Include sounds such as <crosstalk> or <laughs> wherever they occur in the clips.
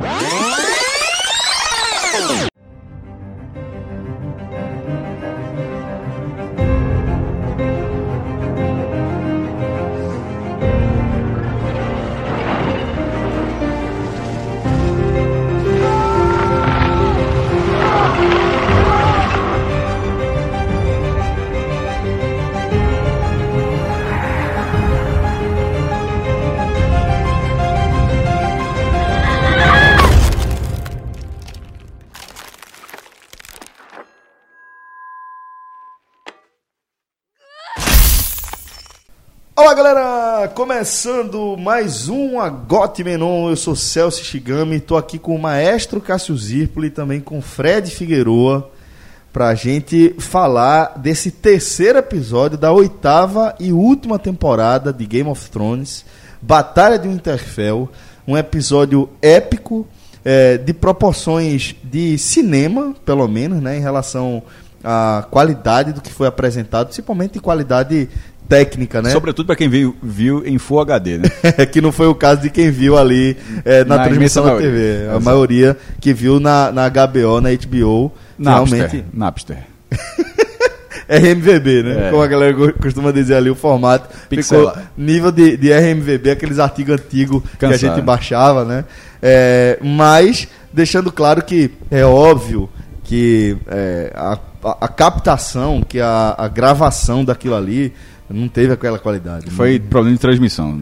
Whoa! Começando mais um Agote Menon, eu sou Celso Shigami, estou aqui com o maestro Cássio Zirpoli e também com Fred Figueroa para a gente falar desse terceiro episódio da oitava e última temporada de Game of Thrones, Batalha de Winterfell, um episódio épico, é, de proporções de cinema, pelo menos, né, em relação à qualidade do que foi apresentado, principalmente qualidade técnica, né? Sobretudo para quem viu, viu em Full HD, né? <laughs> que não foi o caso de quem viu ali é, na, Na transmissão da TV. A Exato. maioria que viu na, na HBO, na HBO, Napster. realmente Napster. <laughs> RMVB, né? É. Como a galera costuma dizer ali, o formato ficou nível de, de RMVB, aqueles artigos antigos que a Cansado. gente baixava, né? É, mas deixando claro que é óbvio que é, a, a- a captação, que a, a gravação daquilo ali não teve aquela qualidade. Foi problema de transmissão.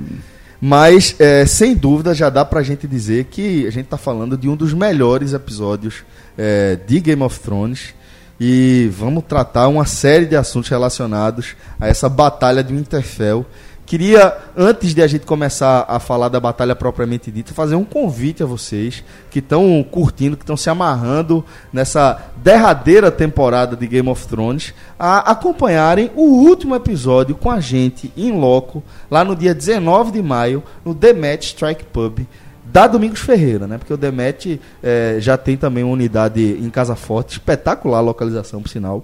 Mas, é, sem dúvida, já dá pra gente dizer que a gente tá falando de um dos melhores episódios é, de Game of Thrones. E vamos tratar uma série de assuntos relacionados a essa batalha de Winterfell. Queria, antes de a gente começar a falar da batalha propriamente dita, fazer um convite a vocês que estão curtindo, que estão se amarrando nessa derradeira temporada de Game of Thrones, a acompanharem o último episódio com a gente em loco, lá no dia 19 de maio, no The Match Strike Pub da Domingos Ferreira, né? Porque o Demet eh, já tem também uma unidade em Casa Forte, espetacular localização, por sinal.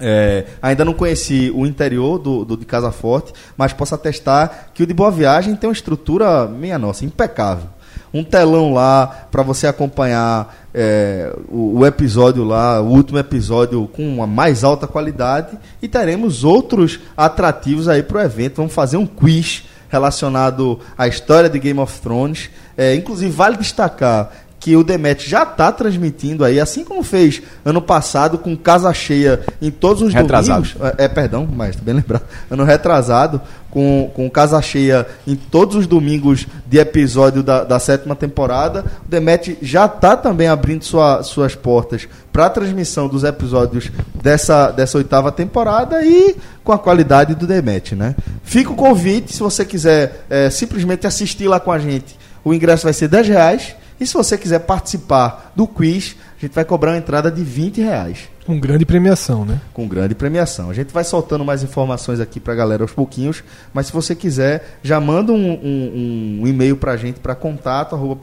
É, ainda não conheci o interior do, do de Casa Forte, mas posso atestar que o de Boa Viagem tem uma estrutura, minha nossa, impecável. Um telão lá para você acompanhar é, o, o episódio lá, o último episódio com uma mais alta qualidade e teremos outros atrativos aí para o evento. Vamos fazer um quiz relacionado à história de Game of Thrones. É, inclusive, vale destacar que o Demet já está transmitindo aí, assim como fez ano passado com casa cheia em todos os Retrasado. domingos. É, é, perdão, mas bem lembrado. Ano retrasado, com, com casa cheia em todos os domingos de episódio da, da sétima temporada. O Demet já está também abrindo sua- suas portas para a transmissão dos episódios dessa, dessa oitava temporada e com a qualidade do Demet, né? Fica o convite, se você quiser é, simplesmente assistir lá com a gente, o ingresso vai ser 10 reais. E se você quiser participar do quiz, a gente vai cobrar uma entrada de 20 reais Com grande premiação, né? com grande premiação. A gente vai soltando mais informações aqui pra galera aos pouquinhos, mas se você quiser, já manda um, um- um e-mail pra gente para contato arroba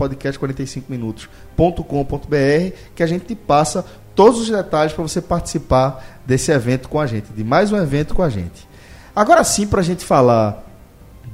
podcast45minutos.com.br que a gente te passa todos os detalhes para você participar desse evento com a gente, de mais um evento com a gente. Agora sim, pra gente falar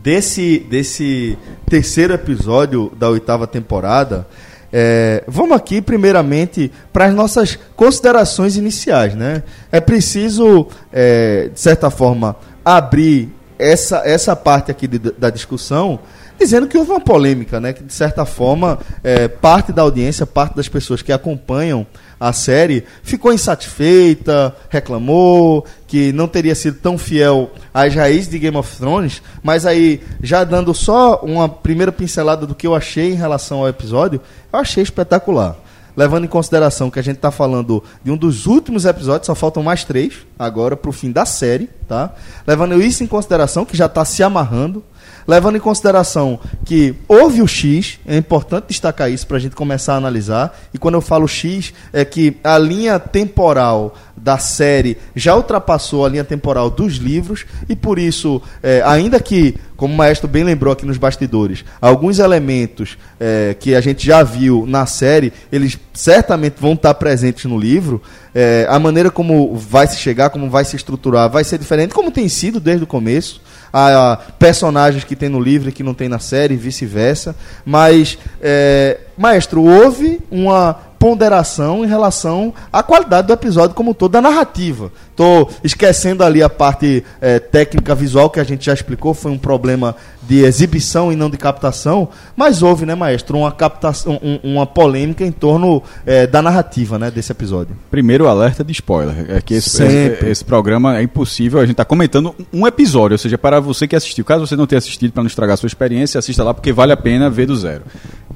desse, desse terceiro episódio da oitava temporada, é, vamos aqui primeiramente para as nossas considerações iniciais, né? É preciso, é, de certa forma, abrir essa, essa parte aqui de- da discussão dizendo que houve uma polêmica, né? Que de certa forma é, parte da audiência, parte das pessoas que acompanham a série ficou insatisfeita, reclamou que não teria sido tão fiel às raízes de Game of Thrones, mas aí já dando só uma primeira pincelada do que eu achei em relação ao episódio, eu achei espetacular. Levando em consideração que a gente está falando de um dos últimos episódios, só faltam mais três agora para o fim da série, tá? Levando isso em consideração, que já está se amarrando, levando em consideração que houve o X, é importante destacar isso para a gente começar a analisar. E quando eu falo X, é que a linha temporal da série já ultrapassou a linha temporal dos livros e por isso, é, ainda que, como o maestro bem lembrou aqui nos bastidores, alguns elementos é, que a gente já viu na série, eles certamente vão estar presentes no livro. é, a maneira como vai se chegar, como vai se estruturar, vai ser diferente, como tem sido desde o começo. a, personagens que tem no livro e que não tem na série, e vice-versa. Mas, é, maestro, houve uma ponderação em relação à qualidade do episódio como um todo, da narrativa. Tô esquecendo ali a parte é, técnica visual que a gente já explicou, foi um problema de exibição e não de captação, mas houve, né, maestro, uma captação, um- uma polêmica em torno é, da narrativa, né, desse episódio. Primeiro alerta de spoiler. É que esse, esse, esse programa é impossível. A gente está comentando um episódio, ou seja, para você que assistiu. Caso você não tenha assistido, para não estragar a sua experiência, assista lá porque vale a pena ver do zero.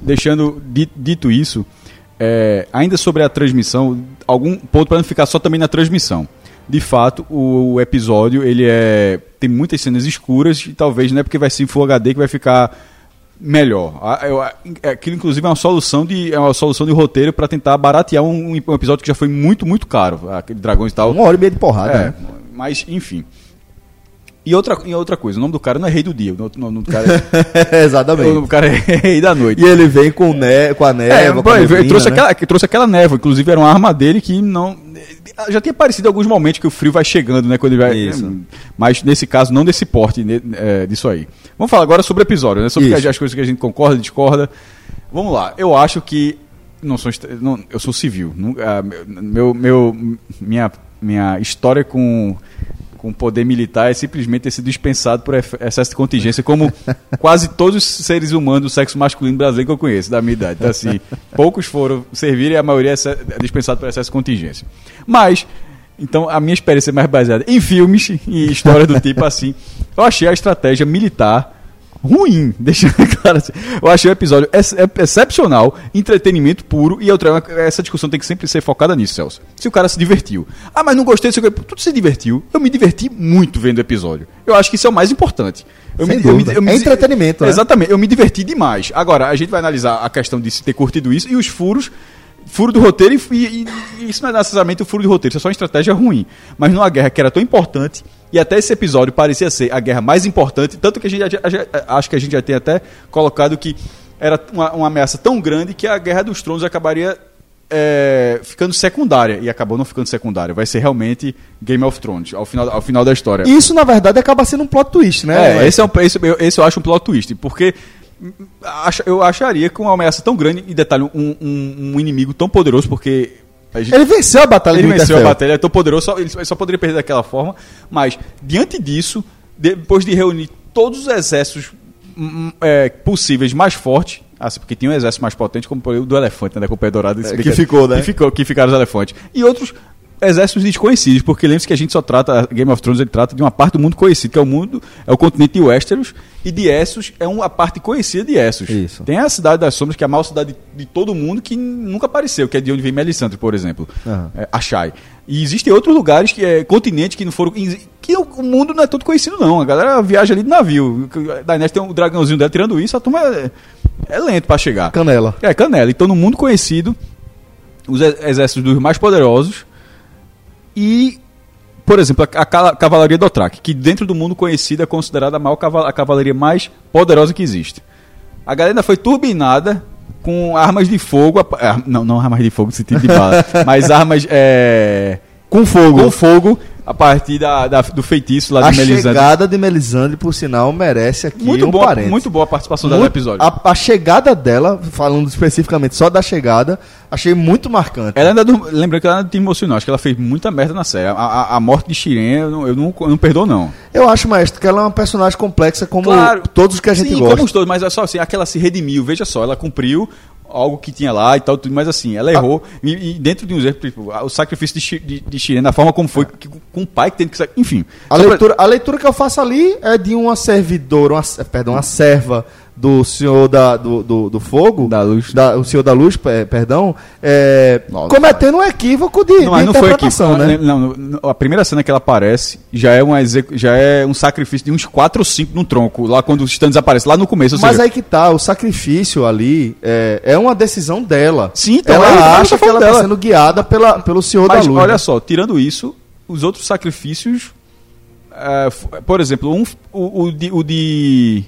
Deixando di- dito isso, é, ainda sobre a transmissão, algum ponto para não ficar só também na transmissão. De fato, o episódio ele é tem muitas cenas escuras e talvez não é porque vai ser em Full HD que vai ficar melhor. Aquilo, inclusive, é uma solução de, é uma solução de roteiro para tentar baratear um, um episódio que já foi muito, muito caro. Aquele Dragões e tal. Uma hora e meia de porrada, É, né? mas, enfim. E outra, e outra coisa, o nome do cara não é Rei do Dia, o nome, do cara é, <laughs> Exatamente. o nome do cara é Rei da Noite. E ele vem com, ne com a É, névoa, com pô, a neblina, trouxe, né? aquela, que trouxe aquela névoa, inclusive era uma arma dele que não. Já tinha aparecido alguns momentos que o frio vai chegando, né? Quando ele vai. Isso. Mas nesse caso, não desse porte né, é, disso aí. Vamos falar agora sobre o episódio, né? Sobre Isso. as coisas que a gente concorda, discorda. Vamos lá. Eu acho que. Não sou, não, eu sou civil. Não- ah, meu, meu, minha, minha história com com poder militar é simplesmente ter sido dispensado por excesso de contingência, como <laughs> quase todos os seres humanos do sexo masculino brasileiro que eu conheço, da minha idade. Então, assim, <laughs> poucos foram servir e a maioria é é dispensado por excesso de contingência. Mas, então, a minha experiência é mais baseada em filmes e história do tipo assim. Eu achei a estratégia militar ruim, <laughs> deixando claro assim. Eu achei o episódio ex é- excepcional, entretenimento puro, e outra, essa discussão tem que sempre ser focada nisso, Celso. Se o cara se divertiu. Ah, mas não gostei disso. Tudo se divertiu. Eu me diverti muito vendo o episódio. Eu acho que isso é o mais importante. Eu me, eu me- eu me- É entretenimento, né? Exatamente, eu me diverti demais. Agora, a gente vai analisar a questão de se ter curtido isso e os furos. Furo do roteiro e, e- e isso não é necessariamente o furo do roteiro, isso é só uma estratégia ruim. Mas numa guerra que era tão importante, e até esse episódio parecia ser a guerra mais importante, tanto que a gente acho que a gente já tem até colocado que era uma, uma ameaça tão grande que a Guerra dos Tronos acabaria é, ficando secundária. E acabou não ficando secundária. Vai ser realmente Game of Thrones, ao final, ao final da história. Isso, na verdade, acaba sendo um plot twist, né? É, esse, é um, esse, eu, esse eu acho um plot twist, porque eu acharia que uma ameaça tão grande, e detalhe, um, um- um inimigo tão poderoso, porque a gente- Ele venceu a batalha ele venceu a batalha, é tão poderoso, só, ele só poderia perder daquela forma, mas diante disso, depois de reunir todos os exércitos hum, é, possíveis mais fortes, assim, porque tinha um exército mais potente, como o do elefante, né, da Companhia Dourada, É, que ficou, né? Que, ficou, que ficaram os elefantes. E outros exércitos desconhecidos, porque lembre-se que a gente só trata, Game of Thrones ele trata de uma parte do mundo conhecido, que é o mundo, é o continente de Westeros, e de Essos é uma parte conhecida de Essos. Isso. Tem a Cidade das Sombras, que é a maior cidade de, de todo mundo, que nunca apareceu, que é de onde vem Melisandre, por exemplo. Aham. É, Achai. E existem outros lugares, que é continentes que não foram. que o o mundo não é todo conhecido, não. A galera viaja ali de navio. Daenerys tem um dragãozinho dela tirando isso, a turma é, é lento pra chegar. Canela. É, Canela. Então, no mundo conhecido, os exércitos dos mais poderosos e, por exemplo, a, a Cavalaria Dothraki, que dentro do mundo conhecido é considerada a maior cava- a cavalaria mais poderosa que existe. A galera foi turbinada com armas de fogo, não, não armas de fogo no sentido de bala, <laughs> mas armas é, com fogo, com fogo a partir da, da- do feitiço lá A de Melisandre. chegada de Melisandre, por sinal, merece aqui Muito um boa, muito boa a participação dela no Muito- episódio. A, a chegada dela, falando especificamente só da chegada, achei muito marcante. Ela ainda, do- lembrando que ela ainda tem emocional, acho que ela fez muita merda na série. A, a- a morte de Shiren, eu não, eu não, eu não perdoo, não. Eu acho, maestro, que ela é uma personagem complexa como Claro. todos os que a gente Sim, gosta. como os todos, mas é só assim, aquela se redimiu, veja só, ela cumpriu algo que tinha lá e tal, tudo, mas assim, ela errou. E, e dentro de uns erros, tipo, o sacrifício de, de, de da forma como foi, que- com o pai que tem que. Enfim. A Só pra- leitura, a leitura que eu faço ali é de uma servidora, uma, perdão, uma serva do senhor da, do, do, do fogo, Da luz. da- o senhor da luz, pe- perdão, é, Nossa. cometendo um equívoco de, Não, de não foi né? Não, não, a primeira cena que ela aparece já é, uma já é um sacrifício de uns 4 ou 5 num tronco, lá quando os titãs aparecem, lá no começo. Mas seja, aí que tá, o sacrifício ali é, é uma decisão dela. Sim, então, ela é- eu acha que ela está sendo guiada pela, pelo senhor Mas da luz. olha né? só, tirando isso, os outros sacrifícios. f- por exemplo, um, o, o, de, o de.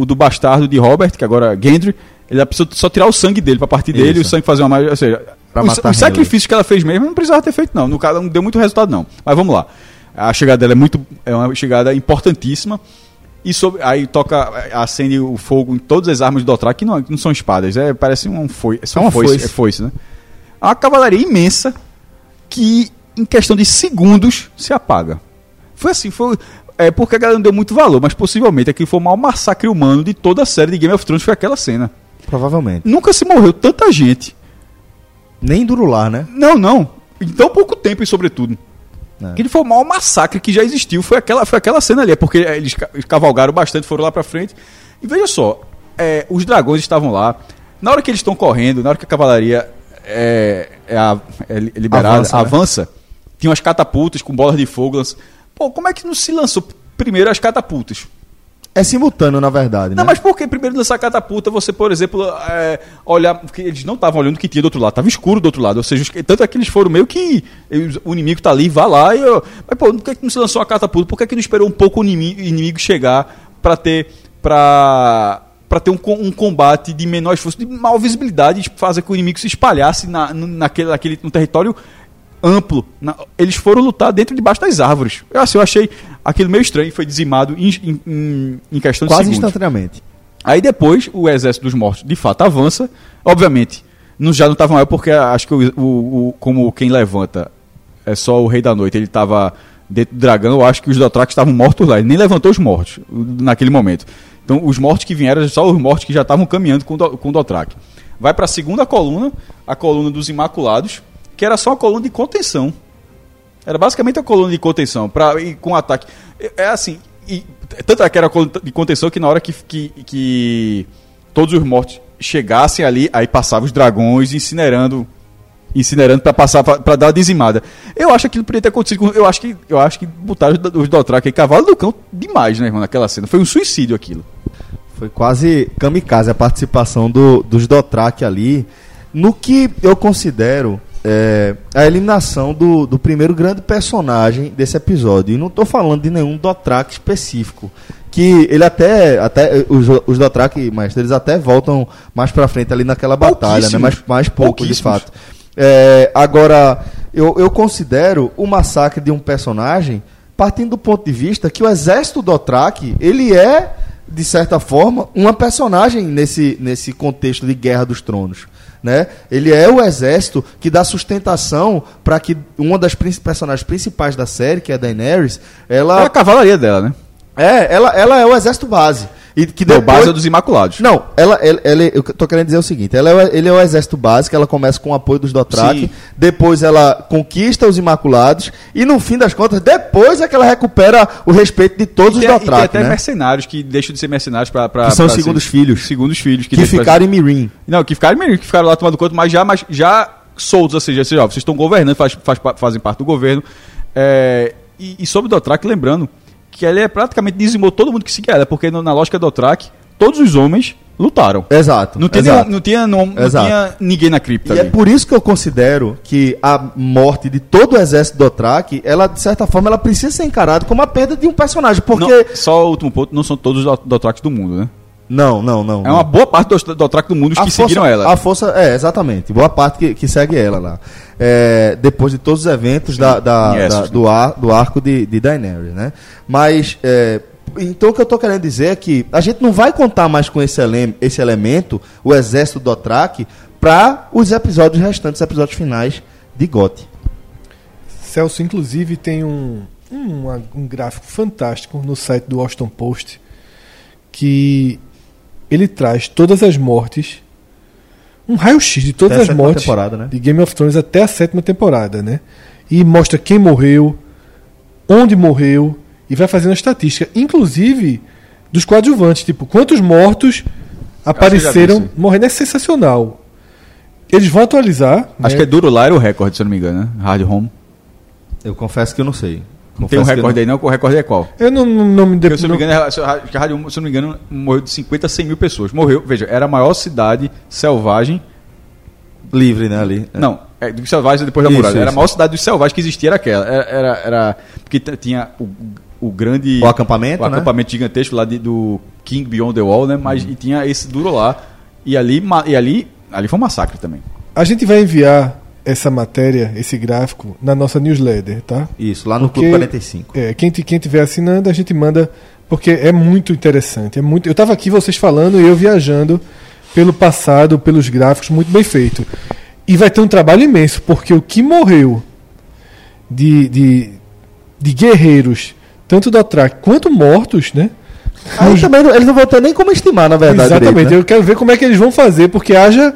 O do bastardo de Robert, que agora é Gendry, ele precisou só tirar o sangue dele pra partir dele e o sangue fazer uma magia. Ou seja, Pra os, matar os sacrifícios que ela fez mesmo não precisava ter feito, não. No caso, não deu muito resultado, não. Mas vamos lá. A chegada dela é muito é uma chegada importantíssima. E sobre, aí toca, acende o fogo em todas as armas do Dothraki, que não, não são espadas, é, parece um foi, é uma foice, foice. É foice, né? É uma cavalaria imensa que em questão de segundos se apaga. Foi assim, foi é porque a galera não deu muito valor, mas possivelmente aquilo foi o maior massacre humano de toda a série de Game of Thrones foi aquela cena. Provavelmente. Nunca se morreu tanta gente. Nem Durular, né? Não, não. Em tão pouco tempo e sobretudo. É. Que ele foi o maior massacre que já existiu. Foi aquela, foi aquela cena ali. É porque eles cavalgaram bastante, foram lá pra frente. E veja só, é, os dragões estavam lá. Na hora que eles estão correndo, na hora que a cavalaria é, é, é liberada, avança, né? avança tinha umas catapultas com bolas de fogo. Pô, como é que não se lançou primeiro as catapultas? É simultâneo, na verdade. Não, né? mas por que primeiro lançar catapulta você, por exemplo, é, olhar. Porque eles não estavam olhando o que tinha do outro lado, estava escuro do outro lado. Ou seja, tanto é que eles foram meio que. O inimigo está ali, vá lá. E eu, mas, pô, por que, que não se lançou a catapulta? Por que, que não esperou um pouco o inimigo, inimigo chegar para ter. para para ter um, um, combate de menor esforço, de maior visibilidade, fazer que o inimigo se espalhasse na, naquele, naquele, no território amplo. Na, eles foram lutar dentro debaixo das árvores. Eu, assim, eu achei aquilo meio estranho, foi dizimado em, em, em questão Quase de segundos. instantaneamente. Aí depois o exército dos mortos de fato avança. Obviamente, não, já não estava maior porque acho que o, o, o, como quem levanta é só o rei da noite, ele estava dentro do dragão, eu acho que os Dothraki estavam mortos lá. Ele nem levantou os mortos naquele momento. Então os mortos que vieram, só os mortos que já estavam caminhando com, com o Dothraki. Vai para a segunda coluna, a coluna dos Imaculados, que era só uma coluna de contenção. Era basicamente a coluna de contenção para ir com ataque. É, é assim, e, tanto é que era a coluna de contenção que na hora que, que, que todos os mortos chegassem ali, aí passavam os dragões incinerando incinerando para passar para dar dizimada. Eu acho que aquilo poderia ter acontecido. Eu acho que eu acho que botaram os Dothraki aí cavalo do cão demais, né, irmão, naquela cena. Foi um suicídio aquilo. Foi quase kamikaze a participação do, dos Dothraki ali, no que eu considero é, a eliminação do, do primeiro grande personagem desse episódio. E não estou falando de nenhum Dothraki específico. Que ele até. até os, os Dothraki, mas eles até voltam mais pra frente ali naquela batalha, né? Mais, mais pouco, de fato. É, agora, eu, eu considero o massacre de um personagem partindo do ponto de vista que o exército Dothraki, ele é, de certa forma, uma personagem nesse, nesse contexto de Guerra dos Tronos. Né? Ele é o exército que dá sustentação para que uma das personagens principais da série, que é a Daenerys, ela. É a cavalaria dela, né? É, ela, ela é o exército base. E que depois... Não, base é dos Imaculados. Não, ela, ela, ela, eu tô querendo dizer o seguinte: ela é, ele é o exército básico, ela começa com o apoio dos Dothraki, Sim. depois ela conquista os Imaculados, e no fim das contas, depois é que ela recupera o respeito de todos e os Dothraki. E tem até né? mercenários que deixam de ser mercenários para. Que são segundos ser, filhos. Segundos filhos. Que, que ficaram em Mirim. Não, que ficaram em Mirim, que ficaram lá tomando conta, mas já, mas já soltos, ou seja, vocês estão governando, faz, faz, fazem parte do governo. É, e, e sobre o Dothraki, lembrando que ela é praticamente dizimou todo mundo que seguia ela, porque na lógica do Dothraki, todos os homens lutaram. Exato. Não tinha, exato. Nenhum, não, tinha, não, não tinha ninguém na cripta. E ali. é por isso que eu considero que a morte de todo o exército do Dothraki, ela, de certa forma, ela precisa ser encarada como a perda de um personagem. Porque. Não, só o último ponto, não são todos os Dothrakis do mundo, né? Não, não, não. É uma boa parte dos Dothraki do mundo que força, seguiram ela. A força, é, exatamente. Boa parte que, que segue ela lá. É, depois de todos os eventos Sim, da, da, da, do, ar, do arco de, de Daenerys, né? Mas é, então o que eu estou querendo dizer é que a gente não vai contar mais com esse, ele esse elemento, o exército do Dothraki, para os episódios restantes, episódios finais de GOT. Celso, inclusive, tem um, um, um gráfico fantástico no site do Washington Post que ele traz todas as mortes, um raio-x de todas as mortes né? de Game of Thrones até a sétima temporada, né? E mostra quem morreu, onde morreu, e vai fazendo a estatística, inclusive dos coadjuvantes, tipo, quantos mortos apareceram morrendo. É sensacional. Eles vão atualizar. Acho né? que é duro lá era o recorde, se eu não me engano, né? Hard Home. Eu confesso que eu não sei. Não tem um recorde aí não, o recorde é qual? Eu não, não, não me dei Se eu não me engano, se eu não me engano, morreu de 50 a 100 mil pessoas. Morreu, veja, era a maior cidade selvagem. Livre, né, ali. Não, é, dos selvagens depois da muralha. Era a maior cidade dos selvagens que existia era aquela. Era, era, era porque tinha o o grande. O acampamento, o né? acampamento gigantesco lá de, do King Beyond the Wall, né? Mas uhum. e tinha esse duro lá. E ali, e ali, ali foi um massacre também. A gente vai enviar essa matéria, esse gráfico, na nossa newsletter, tá? Isso, lá no Porque- Clube 45. É, quem, quem tiver assinando, a gente manda, porque é muito interessante. É muito, eu estava aqui vocês falando e eu viajando pelo passado, pelos gráficos, muito bem feito. E vai ter um trabalho imenso, porque o que morreu de, de, de guerreiros, tanto do Atrak quanto mortos, né? Aí Nos- também não- eles não vão ter nem como estimar, na verdade. Exatamente, direito, né? eu quero ver como é que eles vão fazer, porque haja,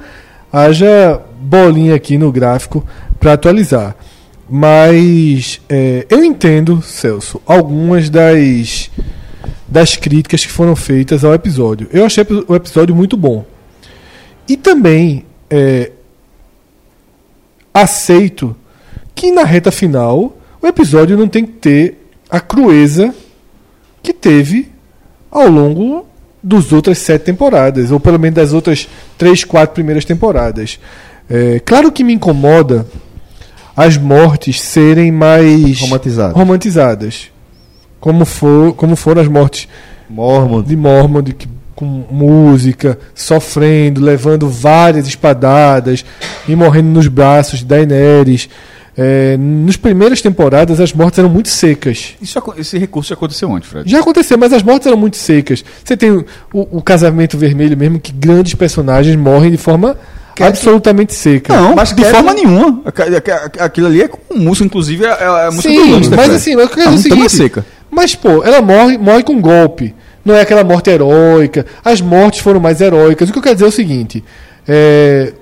haja bolinha aqui no gráfico para atualizar. Mas é, eu entendo, Celso, algumas das, das críticas que foram feitas ao episódio. Eu achei o episódio muito bom. E também é, aceito que na reta final o episódio não tem que ter a crueza que teve ao longo dos outras sete temporadas, ou pelo menos das outras três, quatro primeiras temporadas. É, claro que me incomoda as mortes serem mais Romantizadas. romantizadas. Como, for, como foram as mortes Mormont. de Mormont que- com música, sofrendo, levando várias espadadas e morrendo nos braços de Daenerys. É, nas primeiras temporadas as mortes eram muito secas. Isso, esse recurso já aconteceu antes, Fred. Já aconteceu, mas as mortes eram muito secas. Você tem o, o casamento vermelho mesmo, que grandes personagens morrem de forma absolutamente seca. Não, Mas mas de forma nenhuma. Aquilo ali é com música, inclusive, é, é a música Sim, do Lannister, mas Fred. assim, eu quero dizer o música não é seguinte, seca. Mas, pô, ela morre, morre com golpe. Não é aquela morte heróica. As mortes foram mais heróicas. O que eu quero dizer é o seguinte: é,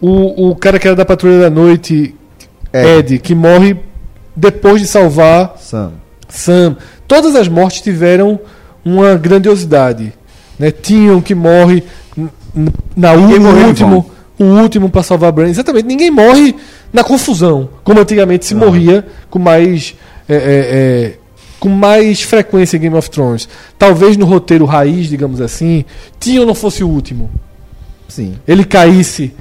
o, o cara que era da Patrulha da Noite, Ed. Ed, que morre depois de salvar Sam. Sam. Todas as mortes tiveram uma grandiosidade. Né? Tinham que morre na Ninguém morreu último, o último para salvar Bran. Exatamente. Ninguém morre na confusão, como antigamente se morria com mais é, é, é, com mais frequência em Game of Thrones. Talvez no roteiro raiz, digamos assim, tinha ou não fosse o último Sim. ele caísse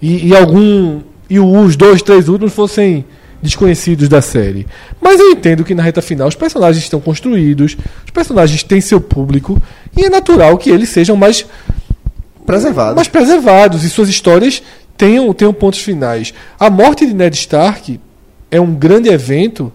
e, e algum e os dois, três últimos fossem desconhecidos da série. Mas eu entendo que na reta final os personagens estão construídos, os personagens têm seu público e é natural que eles sejam mais Preservado. mais preservados e suas histórias tenham, tenham pontos finais. A morte de Ned Stark é um grande evento,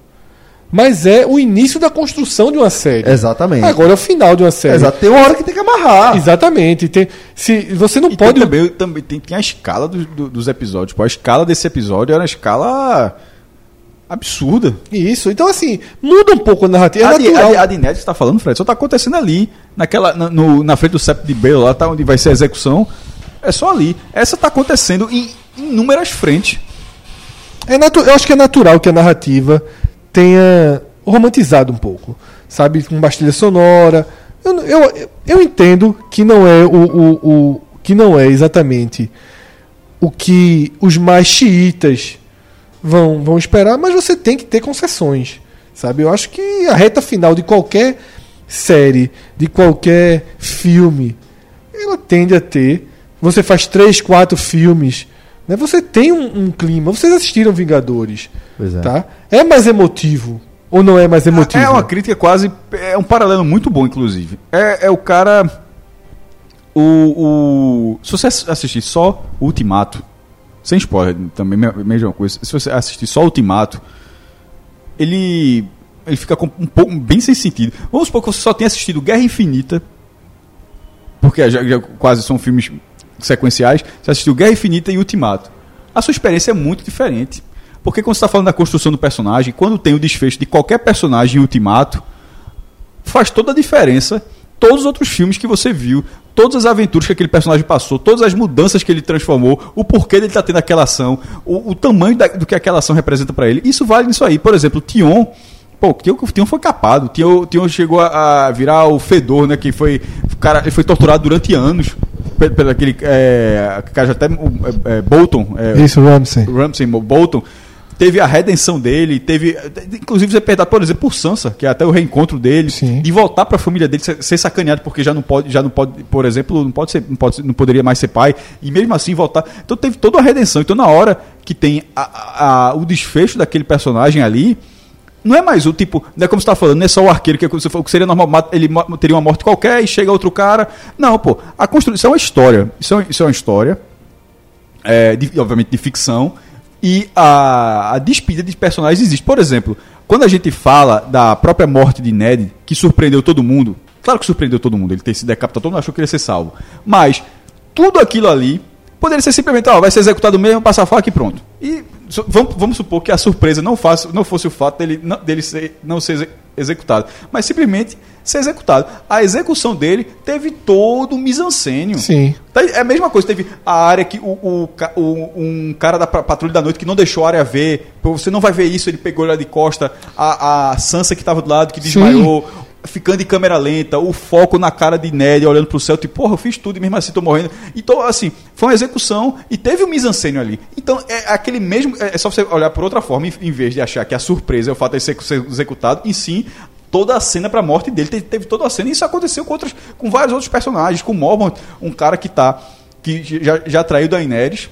mas é o início da construção de uma série. Exatamente. Agora é o final de uma série. Exato. Tem uma hora que tem que amarrar. Exatamente. Tem, se você não E pode tem também, também tem, tem a escala do- do- dos episódios. Pô, a escala desse episódio era uma escala absurda. Isso, então assim, muda um pouco a narrativa. É a, de, a, natural. de, a de Ned que você tá falando, Fred, só tá acontecendo ali, naquela, na, no- na frente do septo de Bale, lá tá onde vai ser a execução. É só ali. Essa tá acontecendo em inúmeras frentes. É natu- eu acho que é natural que a narrativa tenha romantizado um pouco, sabe? Com bastilha sonora. Eu, eu, eu entendo que não é o, o, o- que não é exatamente o que os mais xiitas vão, vão esperar, mas você tem que ter concessões, sabe? Eu acho que a reta final de qualquer série, de qualquer filme, ela tende a ter. Você faz três, quatro filmes, né? Você tem um, um clima. Vocês assistiram Vingadores, Pois é. tá? É mais emotivo ou não é mais emotivo? É uma crítica quase. É um paralelo muito bom, inclusive. É, é o cara. O, o. Se você ass- assistir só o Ultimato, sem spoiler também, me- mesma coisa. Se você assistir só Ultimato, ele. Ele fica um pouco bem sem sentido. Vamos supor que você só tenha assistido Guerra Infinita, porque já, já quase são filmes sequenciais. Você assistiu Guerra Infinita e Ultimato. A sua experiência é muito diferente. Porque quando você está falando da construção do personagem, quando tem o desfecho de qualquer personagem em Ultimato, faz toda a diferença. Todos os outros filmes que você viu, todas as aventuras que aquele personagem passou, todas as mudanças que ele transformou, o porquê dele estar tendo aquela ação, o, o tamanho da- do que aquela ação representa para ele. Isso vale nisso aí. Por exemplo, Tion. Pô, o Tion, o Tion foi capado. O Tion, o Tion chegou a, a virar o Fedor, né? Que foi. Cara, ele foi torturado durante anos pe- pelo aquele. É, cara até. é, é, Bolton. é, Isso, Ramsey. Ramsay Bolton teve a redenção dele, teve inclusive ser perdoado, por exemplo, por Sansa, que é até o reencontro dele, Sim. de voltar para a família dele, ser, sacaneado porque já não pode, já não pode, por exemplo, não pode ser, não pode, não poderia mais ser pai e mesmo assim voltar. Então teve toda a redenção. Então na hora que tem a- a- o desfecho daquele personagem ali, não é mais o tipo, não é como você tá falando, não é só o arqueiro que você falou que seria normal, ele teria uma morte qualquer e chega outro cara. Não, pô, a construção é uma história. Isso é, isso é uma história é, de- obviamente de ficção, E a, a despedida de personagens existe. Por exemplo, quando a gente fala da própria morte de Ned, que surpreendeu todo mundo, claro que surpreendeu todo mundo, ele ter se decapitado, todo mundo achou que ele ia ser salvo. Mas tudo aquilo ali poderia ser simplesmente, ó, vai ser executado mesmo, passar a faca e pronto. E vamos, vamos supor que a surpresa não, faça, não fosse o fato dele, não, dele ser, não ser executado, mas simplesmente ser executado. A execução dele teve todo um misancênio. Sim. Tá, É a mesma coisa, teve a área que o, o o- um cara da pa- patrulha da noite que não deixou a área ver, você não vai ver isso, ele pegou ele de costa, a, a Sansa que estava do lado que desmaiou, ficando em câmera lenta, o foco na cara de Ned olhando pro céu, tipo, porra, eu fiz tudo e mesmo assim tô morrendo. Então, assim, foi uma execução e teve um mise-en-scène ali. Então, é aquele mesmo, é é só você olhar por outra forma, em, vez de achar que a surpresa é o fato de ele ser, executado, e sim toda a cena pra morte dele, teve, teve toda a cena, e isso aconteceu com, outros, com vários outros personagens, com o Mormont, um cara que tá, que já, já traiu Daenerys,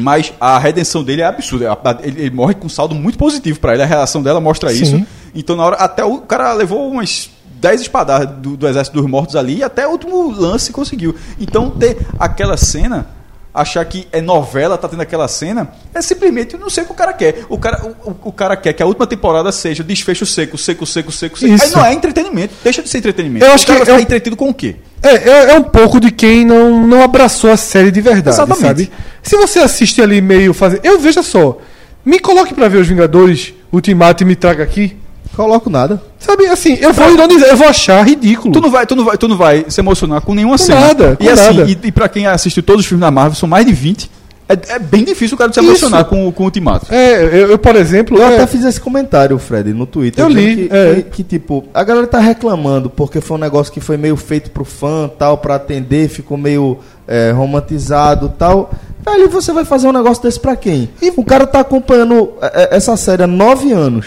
mas a redenção dele é absurda. Ele, ele morre com um saldo muito positivo pra ele. A reação dela mostra Sim. isso. Então, na hora, até o cara levou umas 10 espadas do, do exército dos mortos ali e até o último lance conseguiu. Então, ter aquela cena, achar que é novela, tá tendo aquela cena, é simplesmente, eu não sei o que o cara quer. O cara, o, o- cara quer que a última temporada seja desfecho seco, seco, seco, seco, seco. Isso. Aí não é entretenimento. Deixa de ser entretenimento. Eu acho que ficar eu- entretido com o quê? É, é, é um pouco de quem não, não abraçou a série de verdade, Exatamente. sabe? Se você assiste ali meio fazer. Eu veja só. Me coloque pra ver os Vingadores Ultimato e me traga aqui. Coloco nada. Sabe, assim, eu vou ironizar, eu vou achar ridículo. Tu não vai, tu não vai, tu não vai se emocionar com nenhuma Com cena. nada, e assim, nada. E, e pra quem assistiu todos os filmes da Marvel, são mais de 20. É, é bem difícil o cara se Isso. emocionar com, com o Ultimato. É, eu, eu, por exemplo. Eu é, até fiz esse comentário, Fred, no Twitter. Eu li, Que, é. que, que, tipo, a galera tá reclamando porque foi um negócio que foi meio feito pro fã, tal, pra atender, ficou meio é, romantizado tal. Velho, você vai fazer um negócio desse pra quem? O cara tá acompanhando é, é, essa série há nove anos.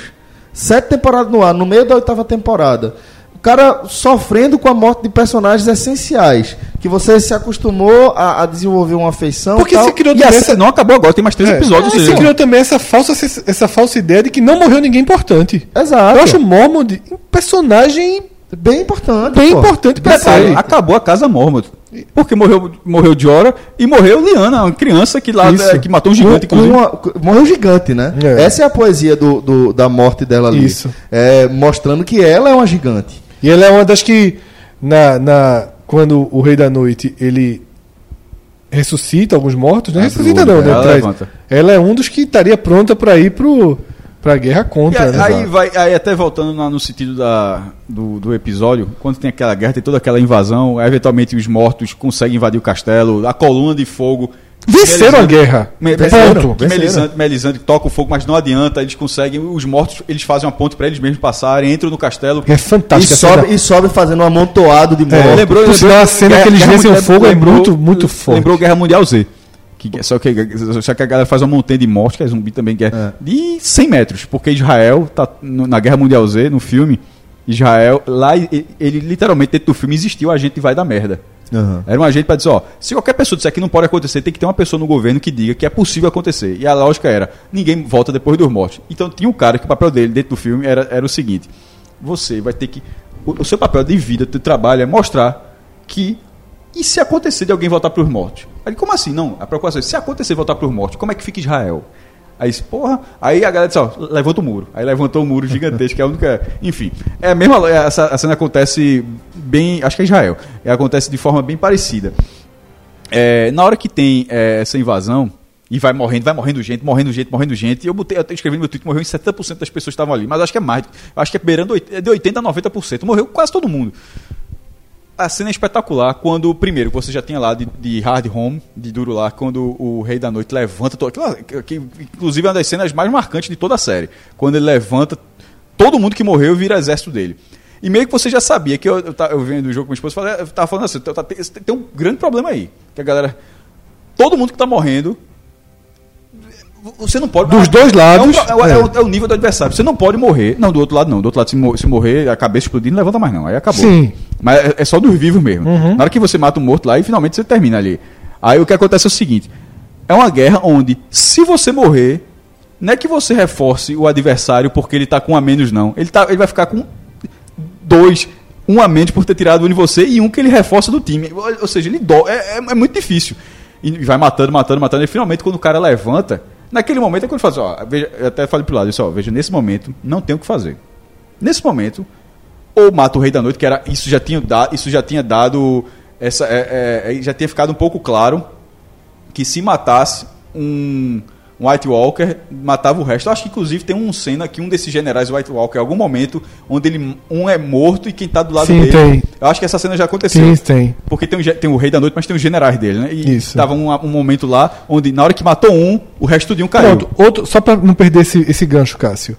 Sete temporadas no ar, no meio da oitava temporada. O cara sofrendo com a morte de personagens essenciais. Que você se acostumou a, a desenvolver uma afeição. Porque tal. se criou também essa. não acabou agora, tem mais três é, episódios. se seja, criou também essa falsa, essa falsa ideia de que não morreu ninguém importante. Exato. Eu acho o Mormont um personagem bem importante. bem pô. importante pra Detalhe, série. acabou a casa Mormont. Porque morreu, morreu Diora e morreu Liana, uma criança que lá Isso. é, que matou um gigante, Com- uma- morreu gigante, né? É. Essa é a poesia do, do- da morte dela ali. Isso. É, mostrando que ela é uma gigante. E ela é uma das que, na, na, quando o Rei da Noite ele ressuscita alguns mortos, não Ah, ressuscita não, né? ela ela é um dos que estaria pronta para ir pro, pra guerra E contra, aí, né? aí vai, aí até voltando na- no sentido da, do, do episódio, quando tem aquela guerra, tem toda aquela invasão, eventualmente os mortos conseguem invadir o castelo, a coluna de fogo. Venceram a guerra. Me- Ponto. que. Melisandre, Melisandre toca o fogo, mas não adianta, eles conseguem, os mortos, eles fazem uma ponte para eles mesmos passarem, entram no castelo. É E fantástica essa sobe, e sobe fazendo um amontoado de É, mortos. lembrou, Por sinal, a cena que eles vencem o fogo é muito, muito forte. Lembrou Guerra Mundial Z. Que, só, que, só que a galera faz uma montanha de morte, que é zumbi também, que é, É. de 100 metros. Porque Israel, tá no- na Guerra Mundial Z, no filme, Israel, lá ele, ele literalmente dentro do filme existiu a gente vai dar merda. Aham. Era um agente para dizer, ó, se qualquer pessoa disser que não pode acontecer, tem que ter uma pessoa no governo que diga que é possível acontecer. E a lógica era, ninguém volta depois dos mortos. Então tinha um cara que o papel dele dentro do filme era, era o seguinte: você vai ter que. O, o seu papel de vida, de trabalho, é mostrar que. E se acontecer de alguém voltar para os mortos? Aí, como assim? Não, a preocupação é, se acontecer voltar para os mortos, como é que fica Israel? Aí, disse, porra, aí a galera disse, ó, levanta o muro. Aí levantou o muro gigantesco, que é a única. Enfim, é a mesma. Essa a cena acontece bem. Acho que é Israel. É, acontece de forma bem parecida. É, na hora que tem é, essa invasão, e vai morrendo, vai morrendo gente, morrendo gente, morrendo gente. E eu botei, eu escrevi no meu tweet, morreu em 70% das pessoas que estavam ali. Mas acho que é mais. Acho que é beirando é de 80% a 90%. Morreu quase todo mundo. A cena é espetacular quando, primeiro, você já tinha lá de, de Hard Home, de Duro lá, quando o Rei da Noite levanta. todo- que, que, inclusive é uma das cenas mais marcantes de toda a série. Quando ele levanta, todo mundo que morreu vira exército dele. E meio que você já sabia que eu, eu, eu vendo o jogo com minha esposa, eu tava falando assim: tem, tem um grande problema aí. Que a galera. Todo mundo que tá morrendo. Você não pode. Dos dois lados, É, um é o- é é. o- é o nível do adversário. Você não pode morrer. Não, do outro lado não. Do outro lado, se morrer, a cabeça explodindo, não levanta mais não. Aí acabou. Sim. Mas é, é só dos vivos mesmo. Uhum. Na hora que você mata um morto lá e finalmente você termina ali. Aí o que acontece é o seguinte: é uma guerra onde, se você morrer, não é que você reforce o adversário porque ele tá com um a menos, não. Ele, tá, ele vai ficar com dois, um a menos por ter tirado um de você e um que ele reforça do time. Ou, seja, ele dó, é, é- é muito difícil. E vai matando, matando, matando. E finalmente, quando o cara levanta, Naquele momento é quando ele fala assim, ó, veja, eu até falei pro lado, disse, ó, veja, nesse momento não tem o que fazer. Nesse momento, ou mata o Rei da Noite, que era isso já tinha, da, isso já tinha dado. Essa, é, é, já tinha ficado um pouco claro que se matasse um, um White Walker, matava o resto. Eu acho que inclusive tem um cena que um desses generais White Walker, em algum momento, onde ele um é morto e quem tá do lado Sim, dele. tem. Eu acho que essa cena já aconteceu. Sim, tem. Porque tem, um, tem o Rei da Noite, mas tem os generais dele, né? E Isso. tava um, um momento lá onde, na hora que matou um, o resto tudinho caiu. Pronto, outro, só pra não perder esse, esse gancho, Cássio.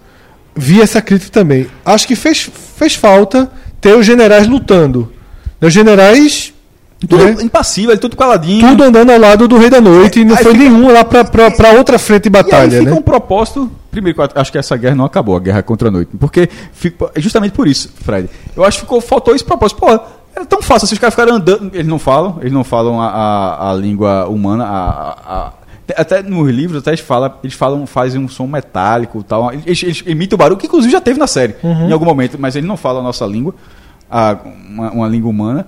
Vi essa crítica também. Acho que fez, fez falta ter os generais lutando. Os generais. Tudo né, impassível, tudo caladinho. tudo andando ao lado do Rei da Noite e não foi fica- nenhum lá pra, pra, pra outra frente de E aí batalha, fica né? um propósito. Primeiro, acho que essa guerra não acabou, a guerra contra a noite. Porque, é justamente por isso, Fred. Eu acho que ficou, faltou esse propósito. Pô, era tão fácil, os caras ficaram andando. Eles não falam, eles não falam a, a, a língua humana. A- a- até nos livros, até eles falam, eles falam, fazem um som metálico tal. Eles, eles imitam o barulho, que inclusive já teve na série, Uhum. em algum momento, mas eles não falam a nossa língua, a- uma, uma língua humana.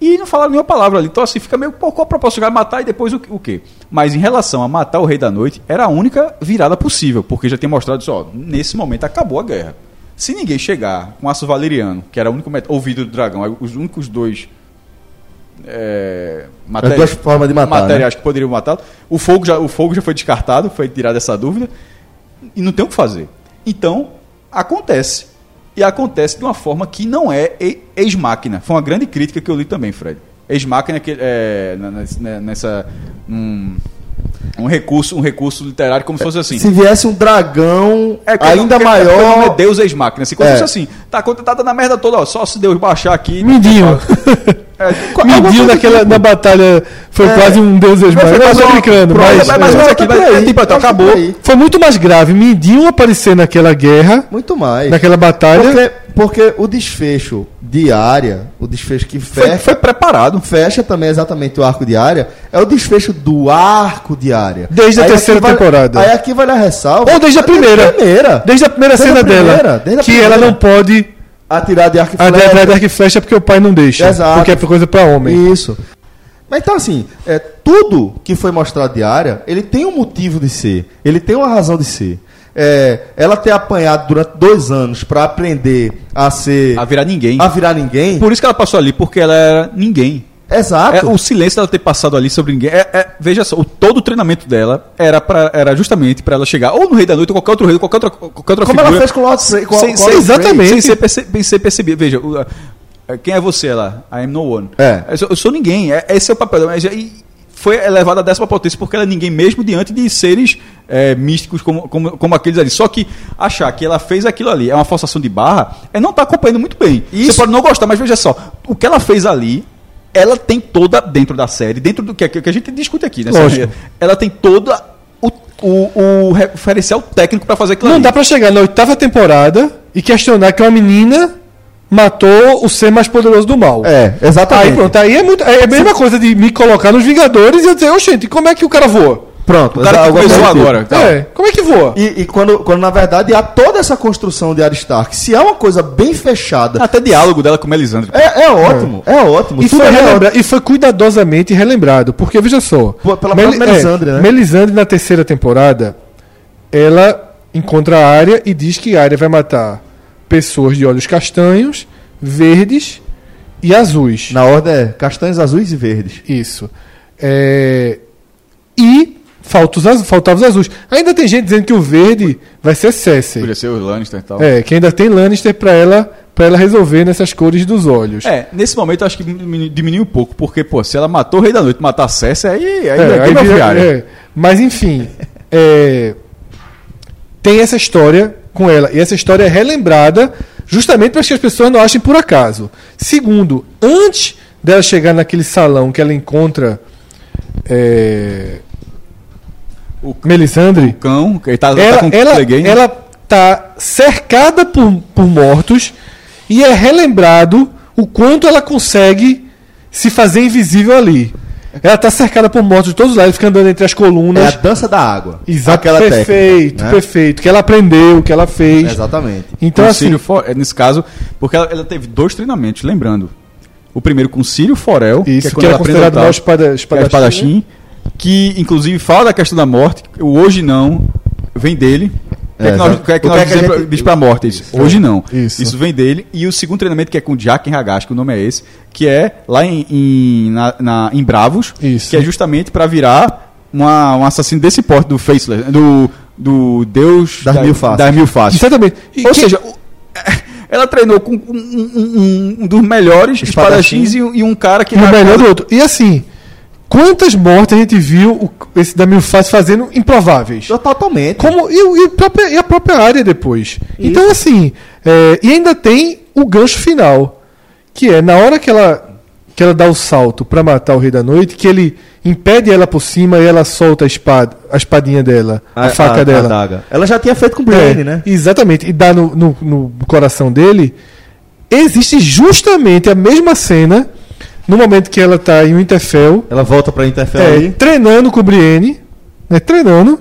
E não falaram nenhuma palavra ali. Então, assim, fica meio. Pô, qual o propósito? Chegar matar e depois o, o quê? Mas em relação a matar o Rei da Noite, era a única virada possível, porque já tinha mostrado isso, ó, nesse momento acabou a guerra. Se ninguém chegar com aço valeriano, que era o único met- ouvido do dragão, os únicos dois. É, As duas formas de matar, materiais que poderiam matá-lo, o fogo, já, o fogo já foi descartado, foi tirada essa dúvida, e não tem o que fazer. Então, acontece. E acontece de uma forma que não é ex-máquina. Foi uma grande crítica que eu li também, Fred. Ex-máquina que é, nessa. Um, um recurso, um recurso literário como se fosse assim. Se viesse um dragão É, ainda não- nome maior. é Deus ex-máquina. Como É. se fosse assim. Tá contada na merda toda, ó. Só se Deus baixar aqui. Mindinho. <laughs> É, Mindinho naquela, na batalha foi É. quase um deus foi Eu quase tô uma- brincando, pronto, mas. é aqui, Tá mas, aí, tipo, então, que acabou. Foi muito mais grave Mindinho aparecer naquela guerra, Muito mais. naquela batalha. Porque, porque o desfecho de área, o desfecho que Foi, fecha, foi preparado. fecha também exatamente o arco de área, é o desfecho do arco de área. Desde a Aí terceira aqui vale- temporada. Aí aqui vale a ressalva. Ou desde a primeira. primeira. Desde a primeira Desde cena a primeira, dela. desde a que primeira. ela não pode Atirar de arco e flecha. de arco e flecha porque o pai não deixa. Exato. Porque é coisa pra homem. Isso. Mas então, assim, é, tudo que foi mostrado de área, ele tem um motivo de ser. Ele tem uma razão de ser. É, ela ter apanhado durante dois anos para aprender a ser. A virar ninguém. a virar ninguém. Por isso que ela passou ali, porque ela era ninguém. Exato. É, o silêncio dela ter passado ali sobre ninguém. é- é- veja só, o, todo o treinamento dela era, pra, era justamente para ela chegar ou no Rei da Noite ou qualquer outro rei, qualquer outra, qualquer outra Como figura. ela fez com o Lord com- sem, sem- exatamente. Sem ser, perce, sem ser percebido. Veja, o- quem é você lá? I am no one. É. Eu, sou, eu sou ninguém. É, esse é o papel dela. Mas aí foi elevada a décima potência porque ela é ninguém mesmo diante de seres é, místicos como, como, como aqueles ali. Só que achar que ela fez aquilo ali é uma forçação de barra, é não estar acompanhando muito bem. Isso. Você pode não gostar, mas veja só, o que ela fez ali, ela tem toda, dentro da série, dentro do que, que a gente discute aqui, né? Ela tem toda o, o, o referencial técnico para fazer aquilo Não ali. dá pra chegar na oitava temporada e questionar que uma menina matou o ser mais poderoso do mal. É, exatamente. Aí pronto, aí é, muito, é a mesma coisa de me colocar nos Vingadores e eu dizer, ô gente, como é que o cara voa? Pronto. O cara que começou agora. Calma. É, como é que voa? E, e quando, quando na verdade há toda essa construção de Arya Stark, se é uma coisa bem fechada, Até diálogo dela com Melisandre. é, é ótimo, é, ótimo. E foi, é relembra- e foi cuidadosamente relembrado, porque veja só. Pela própria Melisandre, né? Melisandre, na terceira temporada, ela encontra a área e diz que a área vai matar pessoas de olhos castanhos, verdes e azuis. Na ordem é castanhos, azuis e verdes. Isso. É, E falta os azu- faltava os azuis. Ainda tem gente dizendo que o verde vai ser Cersei. Podia ser o Lannister e tal. É, que ainda tem Lannister pra ela, pra ela resolver nessas cores dos olhos. É, nesse momento eu acho que diminu- diminuiu um pouco, porque, pô, se ela matou o Rei da Noite, matar Cersei, aí, aí, É, é aí vira- é. Mas enfim, é, tem essa história com ela. E essa história é relembrada justamente para que as pessoas não achem por acaso. Segundo, antes dela chegar naquele salão que ela encontra é, O Melisandre, cão, que ele tá, tá ela, com ela, Clegane. ela tá cercada por, por mortos e é relembrado o quanto ela consegue se fazer invisível ali. Ela tá cercada por mortos de todos os lados, fica andando entre as É a colunas. dança da água. Exato, Aquela perfeito, técnica, né? perfeito. Que ela aprendeu, que ela fez. Exatamente. Então, com assim, For- é, nesse caso, porque ela, ela teve dois treinamentos, lembrando. O primeiro com Círio Forel, isso, é que, quando era ela aprende considerado o maior espada, que é espadachim. espadachim. Que inclusive fala da questão da morte. O hoje não vem dele. O que é que nós, exato. o que é que O nós é que a dizemos gente- diz pra morte? Isso. Hoje não. Isso. vem dele. E o segundo treinamento, que é com Jack Hagashi, que o nome é esse, que é lá em, em, na- na- em Bravos, Isso. que é justamente pra virar uma, um assassino desse porte do Faceless, do, do Deus Das da- Mil Faces. das mil faces. Exatamente. E Ou que- seja, o- <laughs> ela treinou com um, um- um- dos melhores Espadachim. espadachins e, um- e um cara que E o melhor do outro. E assim, quantas mortes a gente viu o- esse da Milfaz fazendo improváveis? Totalmente. Como, e, e o próprio- e a própria área depois. Então, assim, é, e ainda tem o gancho final, que é na hora que ela, que ela dá o salto pra matar o Rei da Noite, que ele impede ela por cima e ela solta a espada, a espadinha dela, a, faca dela. daga. Ela já tinha feito com o Brienne, É, né? Exatamente, e dá no, no, no coração dele. Existe justamente a mesma cena no momento que ela tá em Winterfell, Ela volta pra Interfell é, ali. treinando com o Brienne, né, treinando,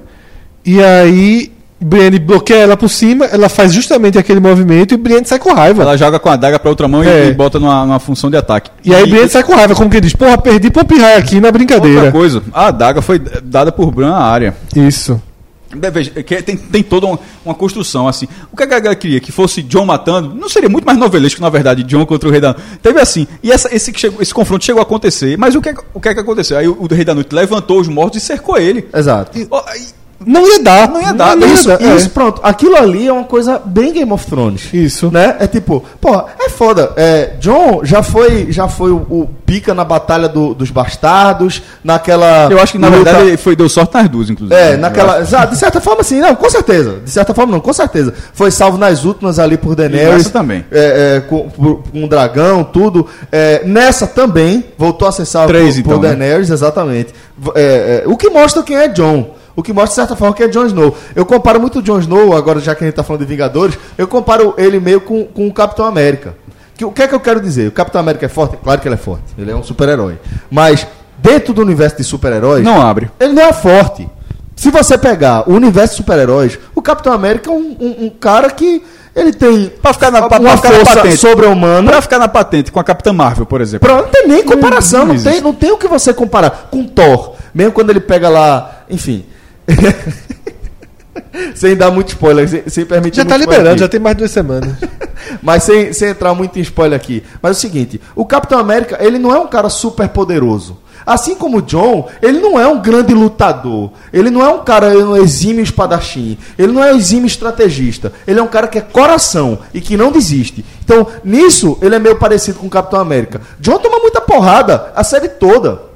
e aí Brienne bloqueia ela por cima, ela faz justamente aquele movimento e Brienne sai com raiva. Ela joga com a daga pra outra mão e- É. e, bota numa, numa função de ataque. E aí Brienne sai com raiva, como que diz, porra, perdi pra um pirraia aqui na Outra brincadeira. coisa, a adaga foi dada por Bran à área. Isso. Tem, tem toda uma, uma construção assim. O que a galera queria? Que fosse John matando? Não seria muito mais novelesco, na verdade, John contra o Rei da Noite. Teve assim. E essa- esse, que chegou- esse confronto chegou a acontecer. Mas o que, é- o que é que aconteceu? Aí o, o Rei da Noite levantou os mortos e cercou ele. Exato. Ó, aí- Não ia dar. Não ia dar, Não ia Isso, dar, é. isso, pronto. Aquilo ali é uma coisa bem Game of Thrones. Isso. Né? É tipo, porra, é foda. É, John já foi, já foi o, o pica na batalha do- dos bastardos, naquela. eu acho que na luta- verdade ele foi, deu sorte nas duas, inclusive. É, naquela. de certa forma, sim, não, com certeza. De certa forma, não, com certeza. Foi salvo nas últimas ali por Daenerys. nessa também. É, é, com, por- um dragão, tudo. É, nessa também, voltou a ser salvo Três, por, então, por né? Daenerys, exatamente. V- é, é, o que mostra quem é John. O que mostra, de certa forma, quem é Jon Snow. Eu comparo muito o Jon Snow, agora já que a gente tá falando de Vingadores, eu comparo ele meio com, com o Capitão América. Que, o que é que eu quero dizer? O Capitão América é forte? Claro que ele é forte. Ele é um super-herói. Mas, dentro do universo de super-heróis. Não abre. Ele não é forte. Se você pegar o universo de super-heróis, o Capitão América é um, um- um cara que ele tem Pra ficar na- pra- uma pra força patente. sobre-humana. Pra ficar na patente com a Capitã Marvel, por exemplo. Pra- não tem nem comparação, Não não, tem, não tem o que você comparar com Thor. Mesmo quando ele pega lá, enfim. <laughs> sem dar muito spoiler, sem, sem permitir Já tá liberando, aqui. já tem mais duas semanas. <laughs> Mas sem, sem entrar muito em spoiler aqui. Mas é o seguinte: o Capitão América, ele não é um cara super poderoso. Assim como o John, ele não é um grande lutador. Ele não é um cara um exímio espadachim. Ele não é um exímio estrategista. Ele é um cara que é coração e que não desiste. Então, nisso, ele é meio parecido com o Capitão América. John toma muita porrada a série toda.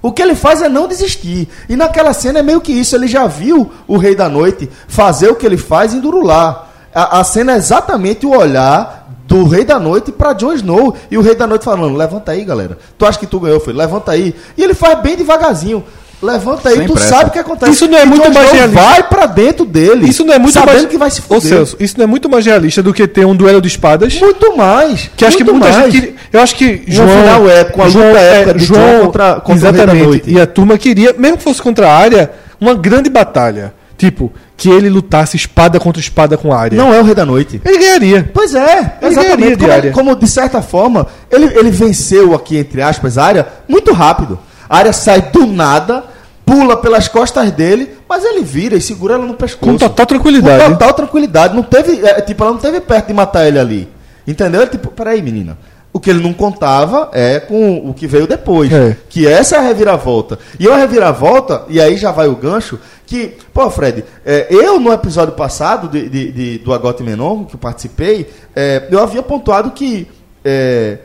O que ele faz é não desistir. E naquela cena é meio que isso. Ele já viu o Rei da Noite fazer o que ele faz em Durular. A, a cena é exatamente o olhar do Rei da Noite pra Jon Snow. E o Rei da Noite falando: Levanta aí, galera. Tu acha que tu ganhou? Foi, levanta aí. E ele faz bem devagarzinho. Levanta aí, Sem tu pressa. sabe o que acontece. Isso não é muito mais realista. vai pra dentro dele. Isso não é muito sabendo mais... que vai se Ô, fuder. Celso, isso não é muito mais realista do que ter um duelo de espadas. Muito mais. Que acho que muito muita mais. gente. Eu acho que João. final épico, uma João, luta é, épica de João John contra- contra o Rei da Exatamente. Noite. E a turma queria, mesmo que fosse contra a área, uma grande batalha. Tipo, que ele lutasse espada contra espada com a área. Não é o Rei da Noite. Ele ganharia. Pois é, Ele ganharia exatamente. de Como, área. como, de certa forma, ele, ele venceu aqui, entre aspas, a área muito rápido. A área sai do nada, pula pelas costas dele, mas ele vira e segura ela no pescoço. Com total tranquilidade. Com total tranquilidade. Não teve, é, tipo, ela não teve perto de matar ele ali. Entendeu? Ele, tipo, peraí, menina. O que ele não contava é com o que veio depois. É. Que essa é a reviravolta. E é uma reviravolta, e aí já vai o gancho, que, pô, Fred, é, eu no episódio passado de, de- de- do Agote Menon, que eu participei, é, eu havia pontuado que é,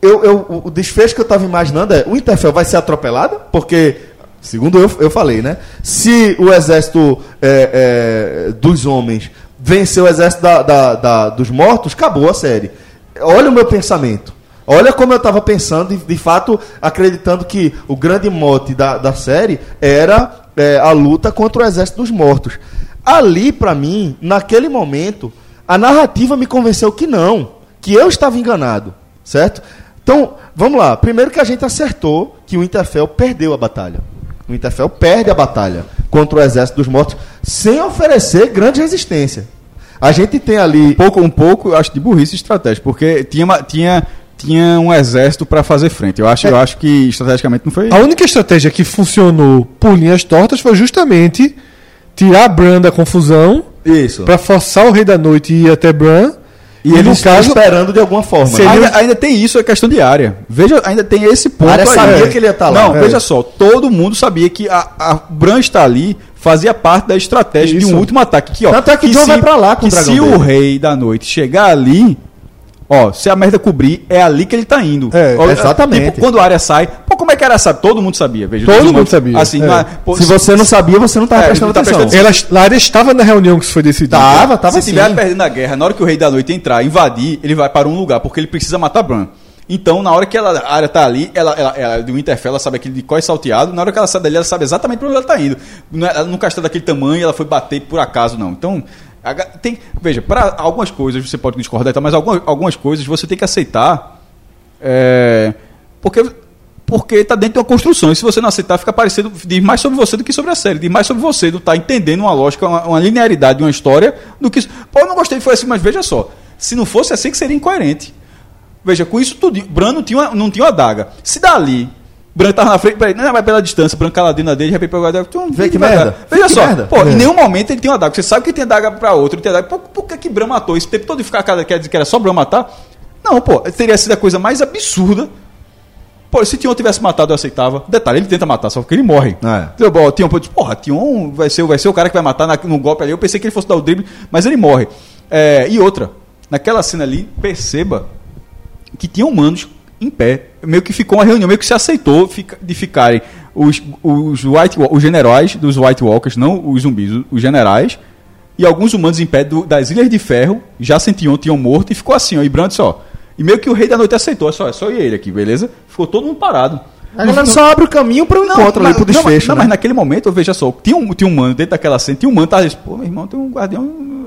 eu, eu- o- o desfecho que eu estava imaginando é o Interfell vai ser atropelado, porque, segundo eu, eu falei, né? Se o exército é, é, dos homens vencer o exército da- da- da- dos mortos, acabou a série. Olha o meu pensamento. Olha como eu estava pensando, e de fato, acreditando que o grande mote da, da série era é, a luta contra o exército dos mortos. Ali, para mim, naquele momento, a narrativa me convenceu que não, que eu estava enganado, certo? Então, vamos lá. Primeiro que a gente acertou que o Interfell perdeu a batalha. O Interfell perde a batalha contra o exército dos mortos sem oferecer grande resistência. A gente tem ali pouco, um pouco, eu acho, de burrice estratégica, porque tinha, uma- tinha tinha um exército para fazer frente. Eu acho, eu acho que estrategicamente não foi. A única estratégia que funcionou por linhas tortas foi justamente tirar Bran da confusão Isso. para forçar o Rei da Noite a ir até Bran. E ele no caso, esperando de alguma forma. Seria- né? Ainda, ainda tem isso, é questão de área. Veja, ainda tem esse ponto. A área aí. sabia que ele ia estar lá. Não, É. veja só, todo mundo sabia que a, a Bran estar ali fazia parte da estratégia de Isso. um último ataque. Que, ó, Tanto é que Jon vai pra lá com o que dragão se o dele. rei da noite chegar ali, ó, se a merda cobrir, é ali que ele tá indo. É, Ó, exatamente. Tipo, quando a área sai, pô, como é que a área sabe? Todo mundo sabia. Veja, Todo mundo sabia, Assim, é. é- pô, Se você não sabia, você não estava É, prestando não tá atenção. prestando Ela, Lara estava na reunião que isso foi decidido. Tava, tava se assim. tiver perdendo a guerra, na hora que o Rei da Noite entrar, invadir, ele vai para um lugar, porque ele precisa matar Bran. Então, na hora que ela, a área tá ali, ela, ela, ela do Winterfell, ela sabe aquele de cós salteado, na hora que ela sai dali, ela sabe exatamente para onde ela tá indo. Não é- Ela nunca está daquele tamanho, ela foi bater por acaso, não. Então, a tem, veja, para algumas coisas você pode discordar, mas algumas, algumas coisas você tem que aceitar, é, porque porque tá dentro de uma construção. E se você não aceitar, fica parecendo. Diz mais sobre você do que sobre a série. Diz mais sobre você, não tá entendendo uma lógica, uma, uma linearidade de uma história do que. Pô, eu não gostei, foi assim, mas veja só. Se não fosse assim, que seria incoerente. Veja, com isso tudo. Bran não tinha uma, não tinha uma adaga. Se dali. Bran tava na frente, peraí, não, vai pela distância, Bran caladinho na dele, de repente pegou a adaga. tum, Vê que merda. Veja que só, merda. pô, É. em nenhum momento ele tem uma adaga. Você sabe que tem adaga pra outro, tem adaga. Por, por que, que Bran matou? Esse tempo todo de ficar cada quer dizer que era só Bran matar? Não, pô, teria sido a coisa mais absurda. Pô, se Tion tivesse matado, eu aceitava. Detalhe, ele tenta matar, só porque ele morre. É. Bom, Tion, pô, porra, Tion vai ser, vai ser o cara que vai matar na, no golpe ali. Eu pensei que ele fosse dar o drible, mas ele morre. É, e outra, naquela cena ali, perceba que tinha humanos em pé. Meio que ficou uma reunião, meio que se aceitou fica- de ficarem os, os, White, os generais dos White Walkers, não os zumbis, os- generais, e alguns humanos em pé do- das Ilhas de Ferro, já sentiam, tinham morto, e ficou assim, ó, e Bran disse, ó. E meio que o Rei da Noite aceitou, é só, é só e ele aqui, beleza? Ficou todo mundo parado. A galera só abre o caminho para o encontro ali, não, mas- desfecho. Não, né? mas naquele momento, veja só, tinha um, tinha um mano dentro daquela cena, tinha um mano, tá pô, meu irmão, tem um guardião,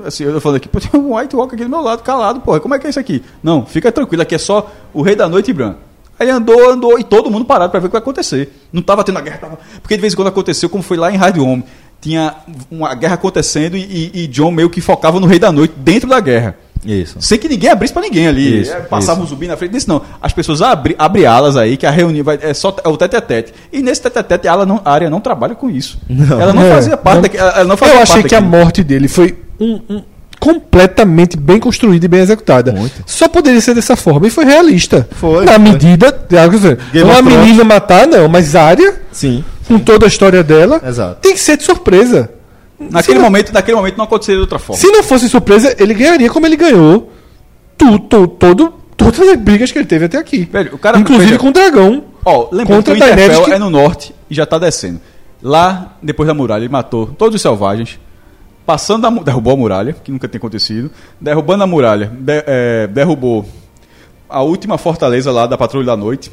assim, eu falando aqui, pô, tem um White Walker aqui do meu lado, calado, porra, como é que é isso aqui? Não, fica tranquilo, aqui é só o Rei da Noite e Bran. Aí ele andou, andou, e todo mundo parado pra ver o que vai acontecer. Não tava tendo a guerra, tava... porque de vez em quando aconteceu, como foi lá em Hard Home, tinha uma guerra acontecendo e, e, e John meio que focava no Rei da Noite dentro da guerra. Isso. Sem que ninguém abrisse pra ninguém ali. Isso, Passava um zumbi na frente disso, não. As pessoas abrem alas aí, que a reunião vai, é só é o tete a tete. E nesse tete a tete, a, não- a área não trabalha com isso. Não. Ela não É, fazia parte não- daqui- ela não fazia Eu achei que a morte dele foi um- um- completamente bem construída e bem executada. Muito. Só poderia ser dessa forma e foi realista. Foi, Na foi. medida. quer dizer, Game Não of a Thrones. menina matar, não, mas a área, Sim. com toda a história dela, Exato. tem que ser de surpresa. Naquele não, momento, naquele momento não aconteceria de outra forma. se não fosse surpresa, ele ganharia como ele ganhou tu, tu- todo, todas as brigas que ele teve até aqui. Velho, o cara- Inclusive veja- com o dragão. Ó, lembrando Contra que o Winterfell Daenerys que- é no norte e já tá descendo. Lá, depois da muralha, ele matou todos os selvagens. Passando a, derrubou a muralha, que nunca tinha acontecido. Derrubando a muralha, de- é, derrubou a última fortaleza lá da Patrulha da Noite.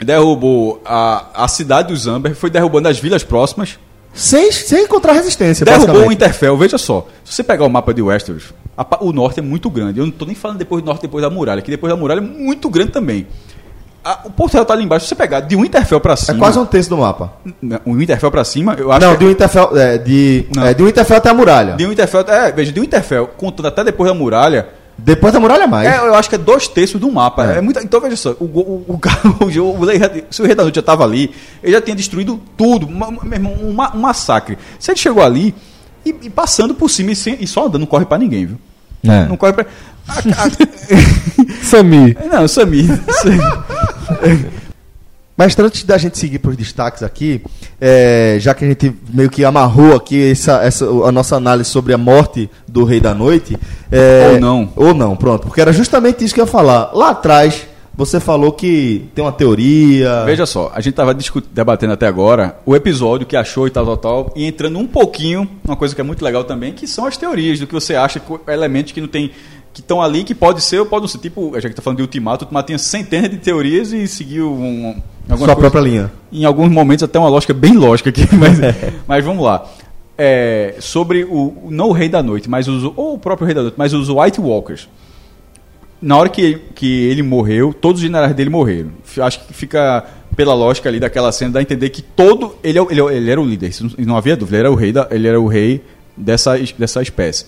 Derrubou a, a cidade dos Amber, foi derrubando as vilas próximas. Sem, sem encontrar resistência, Derrubou o. Interfell, veja só. Se você pegar o mapa de Westeros, a o norte é muito grande. Eu não estou nem falando depois do norte, depois da muralha, que depois da muralha é muito grande também. A- o Porto Real tá ali embaixo. Se você pegar de Winterfell pra É cima. quase um terço do mapa. O Winterfell pra cima, eu acho Não, que. de Winterfell, é, de, Não. é, de Winterfell até a muralha. De Winterfell, é, veja, de Winterfell, contando até depois da muralha, Depois da muralha mais. é, eu acho que é dois terços do mapa. É. É. muita, então veja só, o, o, o, <laughs> o, o, se o Rei da Noite já estava ali, ele já tinha destruído tudo, meu irmão, um, um massacre. Se ele chegou ali e, e passando por cima e, sem- e só andando, não corre pra ninguém, viu? É. Não corre pra. <laughs> a- a- Samir. <laughs> não, Samir. Mas antes da gente seguir para os destaques aqui, é, já que a gente meio que amarrou aqui essa, essa, a nossa análise sobre a morte do Rei da Noite. é, Ou não. Ou não, pronto. Porque era justamente isso que eu ia falar. Lá atrás, você falou que tem uma teoria. Veja só, a gente estava debatendo até agora o episódio que achou e tal, tal, tal, e entrando um pouquinho, uma coisa que é muito legal também, que são as teorias do que você acha, elementos que não tem. Que estão ali, que pode ser ou pode não ser. Tipo, a gente está falando de Ultimato, o Ultimato tinha centenas de teorias e seguiu um, um- Sua própria linha. em alguns momentos até uma lógica bem lógica aqui, <laughs> mas, <laughs> mas vamos lá. É, sobre o não o Rei da Noite, mas os, ou o próprio Rei da Noite, mas os White Walkers. Na hora que, que ele morreu, todos os generais dele morreram. Acho que fica pela lógica ali daquela cena dá a entender que todo ele, é ele, é- ele era o líder, não, havia dúvida, ele era o rei da, ele era o rei dessa, es- dessa espécie.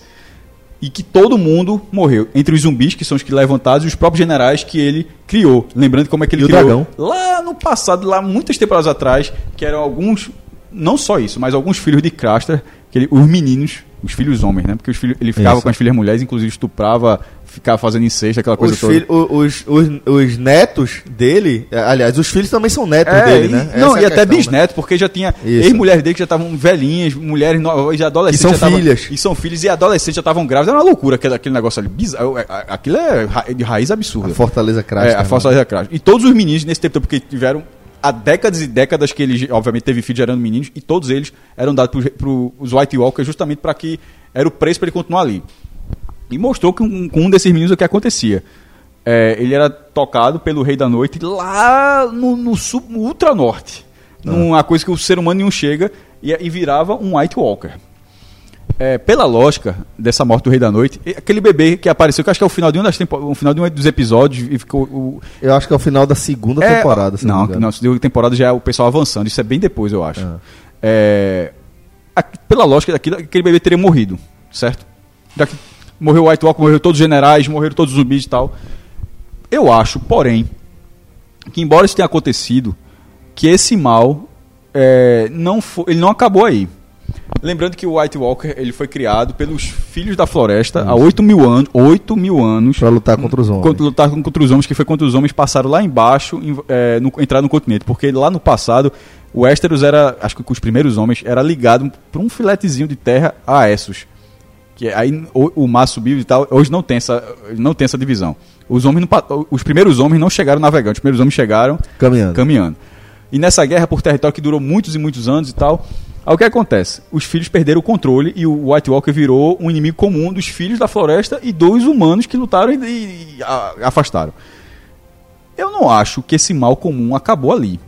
E que todo mundo morreu. Entre os zumbis, que são os que levantados, e os próprios generais que ele criou. Lembrando como é que ele E o criou. dragão? Lá no passado, lá muitas temporadas atrás, que eram alguns. Não só isso, mas alguns filhos de Craster, que ele- os meninos, os filhos homens, né? Porque os filhos, ele ficava Isso. com as filhas mulheres, inclusive estuprava, ficava fazendo incesto, aquela coisa Os, toda. filho- os, os, os netos dele, é, aliás, os filhos também são netos É, dele, e- né? Não, é e a até questão, né? porque já tinha ex-mulheres dele que já estavam velhinhas, mulheres no, já adolescentes. E são já tavam- filhas. E são filhos, e adolescentes já estavam grávidas. Era uma loucura aquele, aquele negócio ali. Bizarro. É, é, Aquilo é de raiz A absurda. Fortaleza Crash. É, a Força da Crash. E todos os meninos nesse tempo, porque tiveram há décadas e décadas que ele, obviamente, teve filho gerando meninos, e todos eles eram dados para os White Walkers justamente para que era o preço para ele continuar ali. E mostrou que um- com um desses meninos o que acontecia. É, ele era tocado pelo Rei da Noite lá no, no, sul- no Ultra Norte. Numa coisa que o ser humano não chega e, e virava um White Walker. É, pela lógica dessa morte do Rei da Noite, aquele bebê que apareceu, que acho que é o final de um, das tempo, final de um dos episódios, e ficou. O, Eu acho que é o final da segunda é, temporada. se Não, engano. não, segunda temporada já é o pessoal avançando, isso é bem depois, eu acho. Ah. É, a- pela lógica daquilo, aquele bebê teria morrido, certo? Já que morreu o White Walker, morreu todos os generais, morreram todos os zumbis e tal. Eu acho, porém, que embora isso tenha acontecido, que esse mal é, não fo- ele não acabou aí. Lembrando que o White Walker ele foi criado pelos filhos da floresta há 8 mil anos. 8 mil anos. Pra lutar contra os homens. Contra, lutar contra os homens, que foi quando os homens passaram lá embaixo, em, é, no, entrar no continente. Porque lá no passado, o Westeros era, acho que com os primeiros homens, era ligado por um filetezinho de terra a Essos. Que aí o, o mar subiu e tal. Hoje não tem essa, não tem essa divisão. Os, homens não os primeiros homens não chegaram navegando, os primeiros homens chegaram Caminhando. caminhando. E nessa guerra por território que durou muitos e muitos anos e tal, aí o que acontece? Os filhos perderam o controle e o White Walker virou um inimigo comum dos filhos da floresta e dos humanos que lutaram e, e- e afastaram. Eu não acho que esse mal comum acabou ali.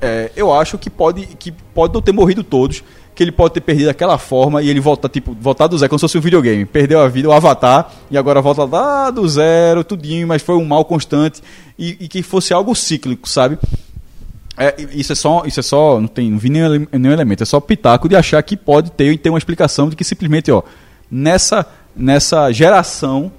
É, eu acho que pode, que pode não ter morrido todos, que ele pode ter perdido daquela forma e ele voltar, tipo, voltar do zero, como se fosse um videogame. Perdeu a vida, o avatar, e agora volta lá do zero, tudinho, mas foi um mal constante e, e que fosse algo cíclico, sabe? É, isso é só, isso é só, não tem, não vi nenhum, nenhum elemento, é só pitaco de achar que pode ter, ter uma explicação de que simplesmente, ó, nessa, nessa geração,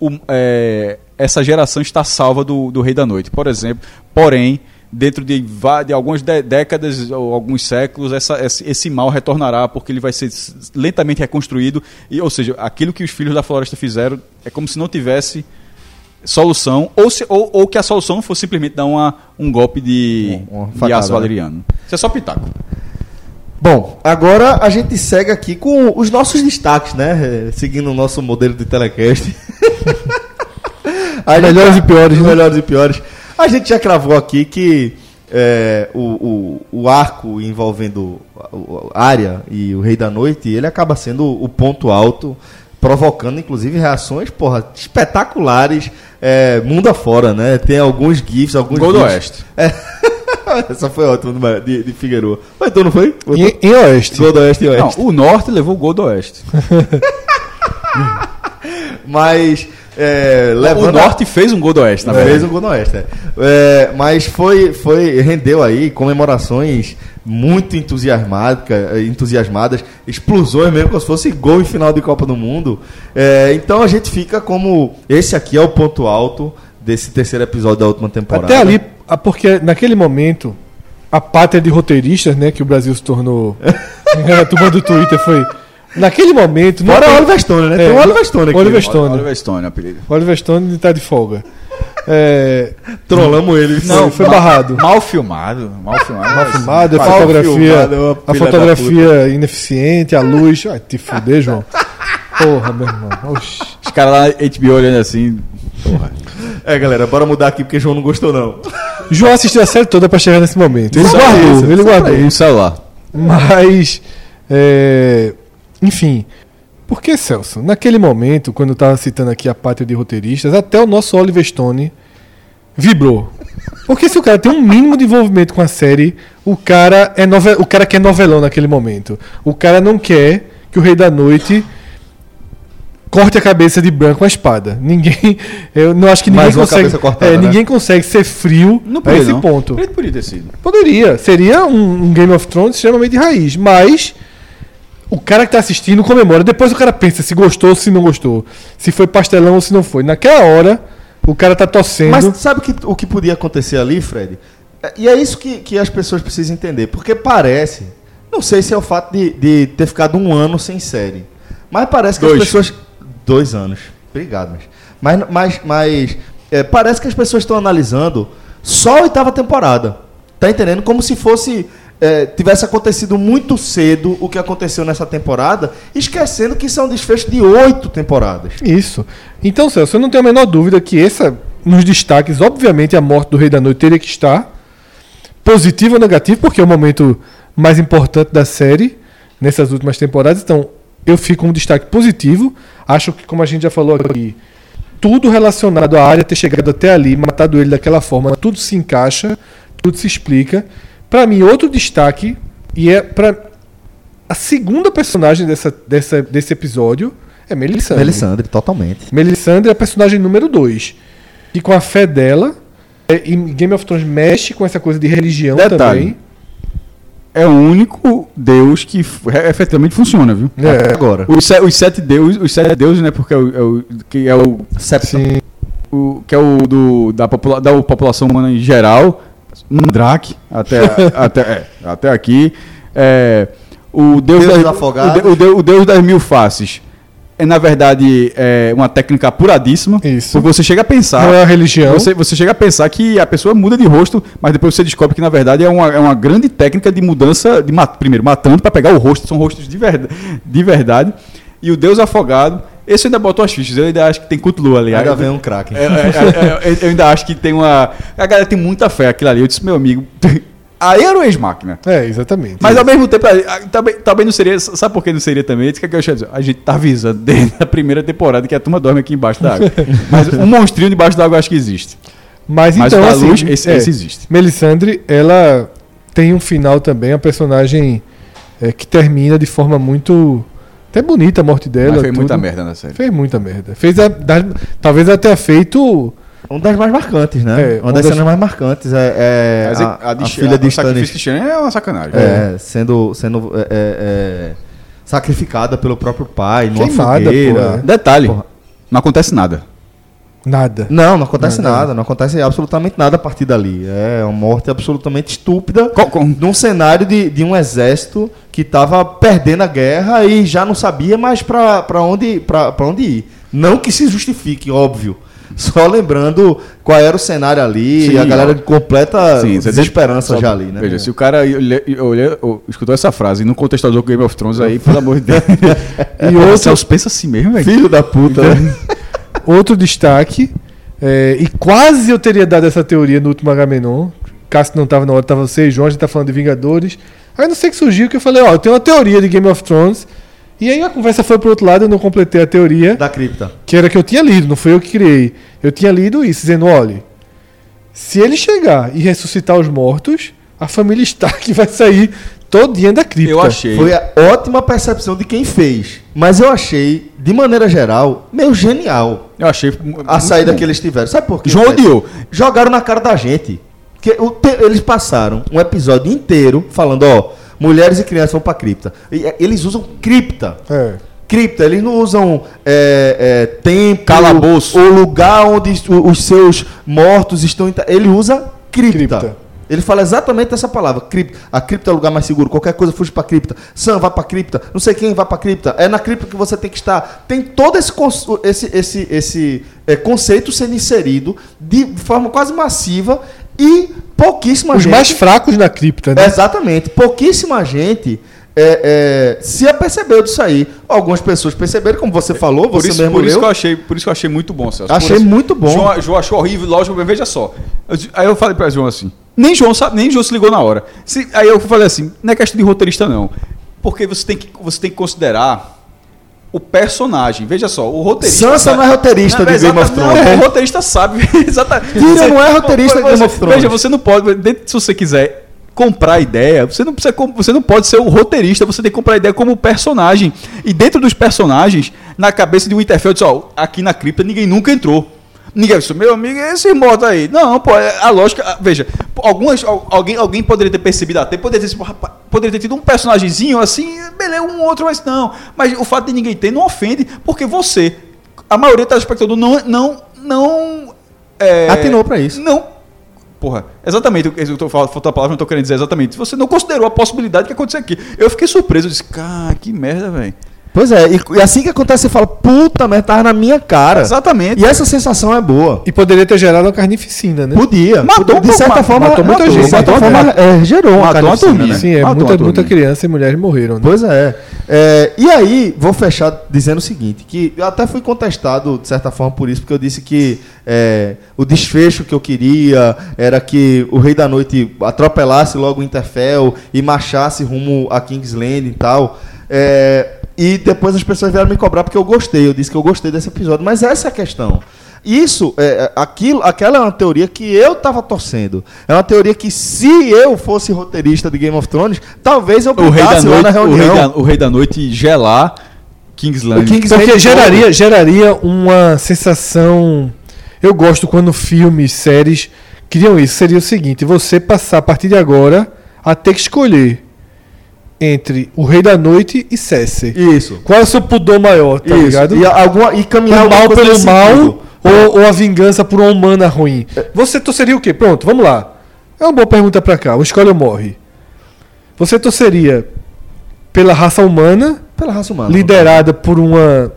o- é, essa geração está salva do, do Rei da Noite, por exemplo. Porém, dentro de, de algumas dé- décadas ou alguns séculos, essa, esse, esse mal retornará porque ele vai ser lentamente reconstruído. E, ou seja, aquilo que os filhos da floresta fizeram é como se não tivesse solução, ou, se, ou, ou que a solução fosse simplesmente dar uma, um golpe de, Uma- uma de aço né? valeriano. Isso é só pitaco. Bom, agora a gente segue aqui com os nossos destaques, né? Eh, Seguindo o nosso modelo de telecast. <laughs> Gente Melhores e piores, né? Melhores e piores. A gente já cravou aqui que é, o, o, o arco envolvendo a área e o Rei da Noite, ele acaba sendo o ponto alto, provocando inclusive reações, porra, espetaculares, é, mundo afora, né? Tem alguns GIFs, alguns Gol do Oeste. <laughs> Essa foi ótima, de, de Figueiredo. Mas então não foi? Em, em Oeste. Gol do Oeste e Oeste. Não, o Norte levou o gol do Oeste. <laughs> Mas é, o a- Norte fez um gol do Oeste, na fez verdade. um gol no Oeste. é. É, mas foi, foi rendeu aí comemorações muito entusiasmadas, entusiasmadas, explosões mesmo, como se fosse gol em final de Copa do Mundo. É, então a gente fica como esse aqui é o ponto alto desse terceiro episódio da última temporada. Até ali, a- porque naquele momento, a pátria de roteiristas, né, que o Brasil se tornou. <laughs> a turma do Twitter foi. Naquele momento. não Fora tem- o Oliver Stone, né? Tem É, o Oliver Stone aqui. Oliver? Stone. Oliver Stone, apelido. Oliver Stone tá de folga. É, Trollamos ele. Não, foi barrado. Mal filmado. Mal filmado. Mal filmado, a Mal fotografia, filmado, a fotografia ineficiente, a luz. Vai te fuder, João. Porra, meu irmão. Oxi. Os caras lá na HBO olhando assim. Porra. É, galera, bora mudar aqui porque João não gostou, não. João assistiu a série toda pra chegar nesse momento. Ele Só guardou, isso, ele guardou. Um celular. Mas, é, enfim, porque Celso, naquele momento, quando eu estava citando aqui a pátria de roteiristas, até o nosso Oliver Stone vibrou. Porque se o cara tem um mínimo de envolvimento com a série, o cara é nove... o cara quer novelão naquele momento. O cara não quer que o Rei da Noite corte a cabeça de branco com a espada. Ninguém, <laughs> eu não acho que ninguém Mais uma consegue, cortada, é, né? ninguém consegue ser frio Não a esse não. ponto. Podia ter sido. Poderia. Seria um, um Game of Thrones extremamente raiz. Mas o cara que tá assistindo comemora. Depois o cara pensa se gostou ou se não gostou. Se foi pastelão ou se não foi. Naquela hora, o cara tá torcendo. Mas sabe que, o que podia acontecer ali, Fred? É, E é isso que, que as pessoas precisam entender. Porque parece. Não sei se é o fato de, de ter ficado um ano sem série. Mas parece que Dois. as pessoas. Dois anos. Obrigado, mas. Mas, mas, mas é, parece que as pessoas estão analisando só a oitava temporada. Tá entendendo? Como se fosse. É, tivesse acontecido muito cedo o que aconteceu nessa temporada, esquecendo que são desfechos de oito temporadas. Isso. Então, Celso, eu não tenho a menor dúvida que essa, nos destaques, obviamente a morte do Rei da Noite teria que estar. Positivo ou negativo, porque é o momento mais importante da série nessas últimas temporadas. Então, eu fico com um destaque positivo. Acho que, como a gente já falou aqui, tudo relacionado à área ter chegado até ali, matado ele daquela forma, tudo se encaixa, tudo se explica. Para mim, outro destaque, e é para a segunda personagem dessa, dessa, desse episódio, é Melisandre. Melisandre, totalmente. Melisandre é a personagem número 2. E com a fé dela, é, e Game of Thrones mexe com essa coisa de religião Detalhe. também. É o único Deus que é- efetivamente funciona, viu? É. Agora. Os, se- os sete deuses, os sete deuses, né? Porque é o, é o- que é o, o- que é o do, da, popula, da população humana em geral, Mandrake, até, <laughs> até, é, até aqui. É, o Deus, Deus das, afogados. o, de- o Deus, o Deus das mil faces é, na verdade, é uma técnica apuradíssima. Isso. Porque você chega a pensar. Não é uma religião. Você, você chega a pensar que a pessoa muda de rosto, mas depois você descobre que na verdade é uma, é uma grande técnica de mudança, de primeiro matando para pegar o rosto, são rostos de, verda- de verdade. E o Deus afogado, esse ainda botou as fichas, eu ainda acho que tem Cthulhu ali. Ainda Eu- vem um craque. é, é, é, é, eu ainda acho que tem uma. A galera tem muita fé aquilo ali. Eu disse, meu amigo, <laughs> aí era o ex-máquina. É, exatamente. Mas ao mesmo tempo, ah, também, também não seria. Sabe por que não seria também? Isso que eu dizer. A gente tá avisando desde a primeira temporada que a turma dorme aqui embaixo da água. <laughs> Mas um monstrinho debaixo da água eu acho que existe. Mas, Mas então, assim, luz, esse- é, esse existe. Melisandre, ela tem um final também, a personagem é, que termina de forma muito. Até bonita a morte dela. Mas fez muita tudo. merda na série. Fez muita merda. Fez a, das- talvez ela tenha feito. Um das mais marcantes, né? É, uma uma das das- cenas mais marcantes é, é Mas a, a, a de- filha de o sacrifício Stannis de Shannon é uma sacanagem. é, sendo, sendo é, é, sacrificada pelo próprio pai, numa Queimada, fogueira. pô, é. Detalhe: Porra. não acontece nada. Nada. Não, não acontece Nada. nada, não acontece absolutamente nada a partir dali. É uma morte absolutamente estúpida Co- com- num cenário de, de um exército que estava perdendo a guerra e já não sabia mais para onde, pra, pra onde ir. Não que se justifique, óbvio. Só lembrando qual era o cenário ali, Sim, a galera ó. de completa Sim, desesperança só- já ali, né? Veja, se o cara olhe- olhe- ou escutou essa frase e não com Game of Thrones aí, pelo amor de <laughs> Deus. E outro- Celso pensa assim mesmo, velho. Filho da puta, né? <laughs> Outro destaque, é, e quase eu teria dado essa teoria no último Agamenon. Cássio não estava na hora, estava você e João, a gente tá falando de Vingadores. Aí não sei que surgiu que eu falei, ó, eu tenho uma teoria de Game of Thrones. E aí a conversa foi pro outro lado, eu não completei a teoria, Da cripta. que era que eu tinha lido, não foi eu que criei. Eu tinha lido isso, dizendo, olha, se ele chegar e ressuscitar os mortos, a família <laughs> Stark vai sair todinha da cripta. Eu achei. Foi a ótima percepção de quem fez. Mas eu achei, de maneira geral, meio genial Eu achei. a saída que eles tiveram. Sabe por quê? João odiou. Jogaram na cara da gente. Que o te- eles passaram um episódio inteiro falando, ó, mulheres e crianças vão pra cripta. E, é, eles usam cripta. É. Cripta, eles não usam é, é, templo Calabouço. ou lugar onde o- os seus mortos estão. enta- Ele usa cripta. Cripta. Ele fala exatamente essa palavra, cripta. A cripta é o lugar mais seguro. Qualquer coisa fuja pra cripta. Sam vai pra cripta. Não sei quem vai pra cripta. É na cripta que você tem que estar. Tem todo esse, esse, esse, esse é, conceito sendo inserido de forma quase massiva e pouquíssima Os gente. mais fracos na cripta, né? Exatamente. Pouquíssima gente é, é, se apercebeu disso aí. Algumas pessoas perceberam, como você falou, Por você isso, mesmo por, isso que eu achei, por isso que eu achei muito bom, Celso. Achei Por isso- muito bom. João, João achou horrível, lógico, mas veja só. Eu aí eu falei pra João assim. Nem João, sabe, nem João se ligou na hora. Se- aí eu falei assim, não é questão de roteirista, não. Porque você tem que, você tem que considerar o personagem. Veja só, o roteirista. Sansa sabe- não é roteirista de Game of Thrones. Não, o roteirista sabe. <laughs> exatamente. Tyrion não é <laughs> roteirista de Game of Thrones. Veja, você não pode, dentro- se você quiser comprar a ideia, você não precisa, você não pode ser o roteirista, você tem que comprar a ideia como personagem. E dentro dos personagens, na cabeça de Winterfell, diz, ó, aqui na cripta ninguém nunca entrou. Ninguém disse, meu amigo, esse morto aí. Não, pô, é a lógica. a- Veja, algumas, al- alguém, alguém poderia ter percebido até, poderia ter, poderia ter tido um personagemzinho assim, beleza, um outro, mas não. Mas o fato de ninguém ter não ofende, porque você, a maioria do telespectador, não. não, não é, Atinou pra isso. Não. Porra, exatamente o que eu tô falando, faltou a palavra, não tô querendo dizer exatamente. Você não considerou a possibilidade que aconteceu aqui. Eu fiquei surpreso, eu disse, cara, que merda, velho. Pois é, e, e assim que acontece, você fala, puta, mas tava na minha cara. Exatamente. E essa sensação é boa. E poderia ter gerado uma carnificina, né? Podia. Matou de certa forma, matou muita gente. De certa Matou uma- forma, é, gerou uma matou uma carnificina, turminha. né? Sim, é, Matou muita, uma muita criança e mulheres morreram. Né? Pois é. É, E aí, vou fechar dizendo o seguinte, que eu até fui contestado, de certa forma, por isso, porque eu disse que é, o desfecho que eu queria era que o Rei da Noite atropelasse logo o Interfell e marchasse rumo a Kingsland e tal. É, e depois as pessoas vieram me cobrar porque eu gostei, eu disse que eu gostei desse episódio. Mas essa é a questão. Isso, é, aquilo, aquela é uma teoria que eu tava torcendo. É uma teoria que se eu fosse roteirista de Game of Thrones, talvez eu O rei, da brincasse lá na noite, o, rei reunião. da, o rei da noite gelar Kingsland. Kingsland Porque todo. geraria, geraria uma sensação. Eu gosto quando filmes, séries criam isso. Seria o seguinte: você passar a partir de agora a ter que escolher entre o Rei da Noite e Cersei. Isso. Qual é o seu pudor maior, tá Isso. ligado? E, alguma, e caminhar o mal pelo mal sentido. ou, ou a vingança por uma humana ruim? Você torceria o quê? Pronto, vamos lá. É uma boa pergunta pra cá. O escolhe ou morre. Você torceria pela raça humana, Pela raça humana. liderada por uma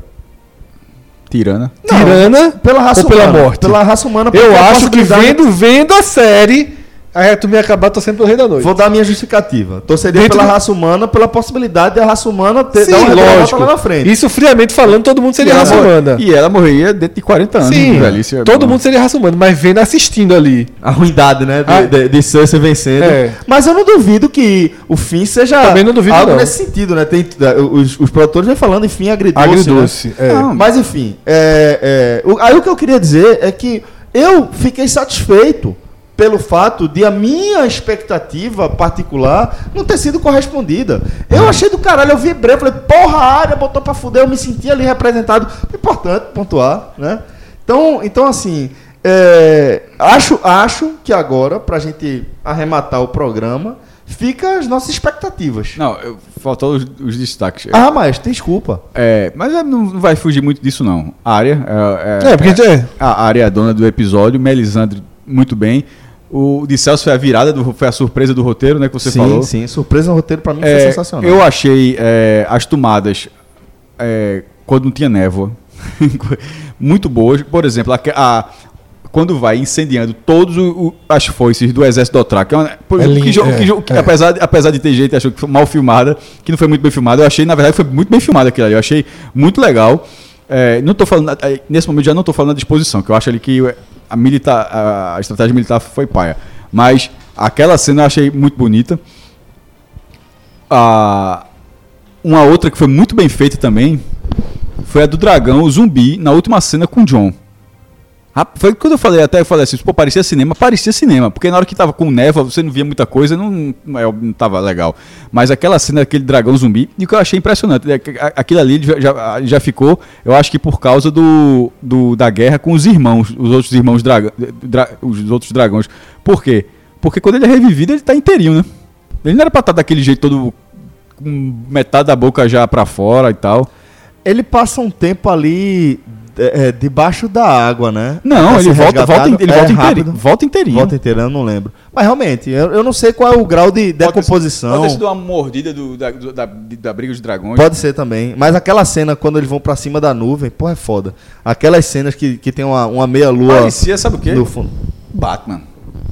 Tirana. Não, tirana, Pela raça ou pela humana. morte? Pela raça humana. Eu acho que vendo, vendo a série, aí tu me acabar torcendo pelo Rei da Noite. Vou dar a minha justificativa. Torceria Dentro pela do- raça humana, pela possibilidade de a raça humana ter, Sim, dar uma lógico. lá na frente. Isso friamente falando, todo mundo seria raça humana. E ela morreria dentro de 40 anos. Sim, velhice. é todo bom. mundo seria raça humana, mas vendo assistindo ali. A ruindade, né? De, Ah. de, de Cersei vencendo. É. Mas eu não duvido que o fim seja Também não duvido, algo não. nesse sentido, né? Tem, os, os produtores vêm falando em fim agridoce. Agridoce, né? é. Não, mas enfim, é, é, o- aí o que eu queria dizer é que eu fiquei satisfeito pelo fato de a minha expectativa particular não ter sido correspondida. Eu achei do caralho, eu vibrei, falei, porra, a área botou pra fuder, eu me senti ali representado. Importante pontuar, né? Então, então assim, é, acho, acho que agora, pra gente arrematar o programa, fica as nossas expectativas. Não, eu- faltou os, os destaques. Ah, mas desculpa. É, mas é, não vai fugir muito disso, não. A área. É, É, porque é, a área é a dona do episódio, Melisandre, muito bem. O de Celso foi a virada, do, foi a surpresa do roteiro, né? Que você sim, falou. sim, surpresa no roteiro pra mim foi É, sensacional. Eu achei é, as tomadas é, quando não tinha névoa <laughs> muito boas. Por exemplo, a, a- quando vai incendiando todas as foices do exército do Otrak. É É é, é. apesar, de, apesar de ter gente achou que foi mal filmada, que não foi muito bem filmada, eu achei, na verdade, foi muito bem filmada aquilo ali. Eu achei muito legal. É, não tô falando, é, nesse momento já não estou falando da disposição, que eu acho ali que a, militar, a, estratégia militar foi paia. Mas aquela cena eu achei muito bonita. A, uma outra que foi muito bem feita também foi a do dragão, o zumbi, na última cena com o John. Ah, Foi quando eu falei, até eu falei assim, pô, parecia cinema, parecia cinema, porque na hora que tava com névoa, você não via muita coisa, não, não, não tava legal. Mas aquela cena daquele dragão zumbi, e o que eu achei impressionante, é a- aquilo ali já, já, ficou, eu acho que por causa do, do- da guerra com os irmãos, os outros irmãos dragão, dra, os outros dragões. Por quê? Porque quando ele é revivido, ele tá inteirinho, né? Ele não era pra estar daquele jeito todo com metade da boca já pra fora e tal. Ele passa um tempo ali é, é, debaixo da água, né? Não, ele volta, volta, resgatado. ele É volta rápido. inteirinho. Volta inteirinho. Volta inteira, eu não lembro. Mas realmente, eu, eu não sei qual é o grau de decomposição. Pode ter sido uma mordida do- da, do- da, da briga dos dragões. Pode ser também. Mas aquela cena quando eles vão pra cima da nuvem, pô, é foda. Aquelas cenas que, que tem uma, uma meia-lua Parecia, sabe o quê? no fundo. Batman.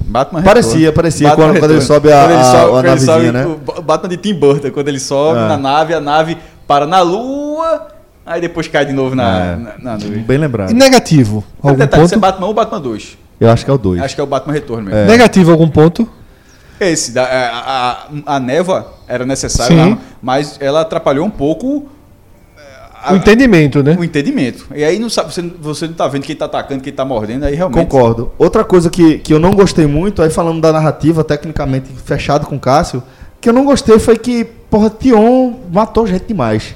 Batman Parecia, Retorno. parecia Batman quando- quando ele sobe a- Quando ele a- sobe- a ele sobe, né? O Batman de Tim Burton, quando ele sobe É. na nave, a nave para na lua, aí depois cai de novo na, É. na, na nuvem. Bem lembrado. E negativo, algum detalhe, ponto? se é Batman ou Batman 2? Eu acho que é o 2. Acho que é o Batman Retorno mesmo. É. Negativo, algum ponto? Esse, da, a, a, a névoa era necessária, Sim. né? mas ela atrapalhou um pouco a- O entendimento, né? o entendimento. E aí não sabe, você, você não tá vendo quem tá atacando, quem tá mordendo, aí realmente. Concordo. Outra coisa que, que eu não gostei muito, aí falando da narrativa, tecnicamente fechado com o Cássio, que eu não gostei foi que, porra, Tion matou gente demais.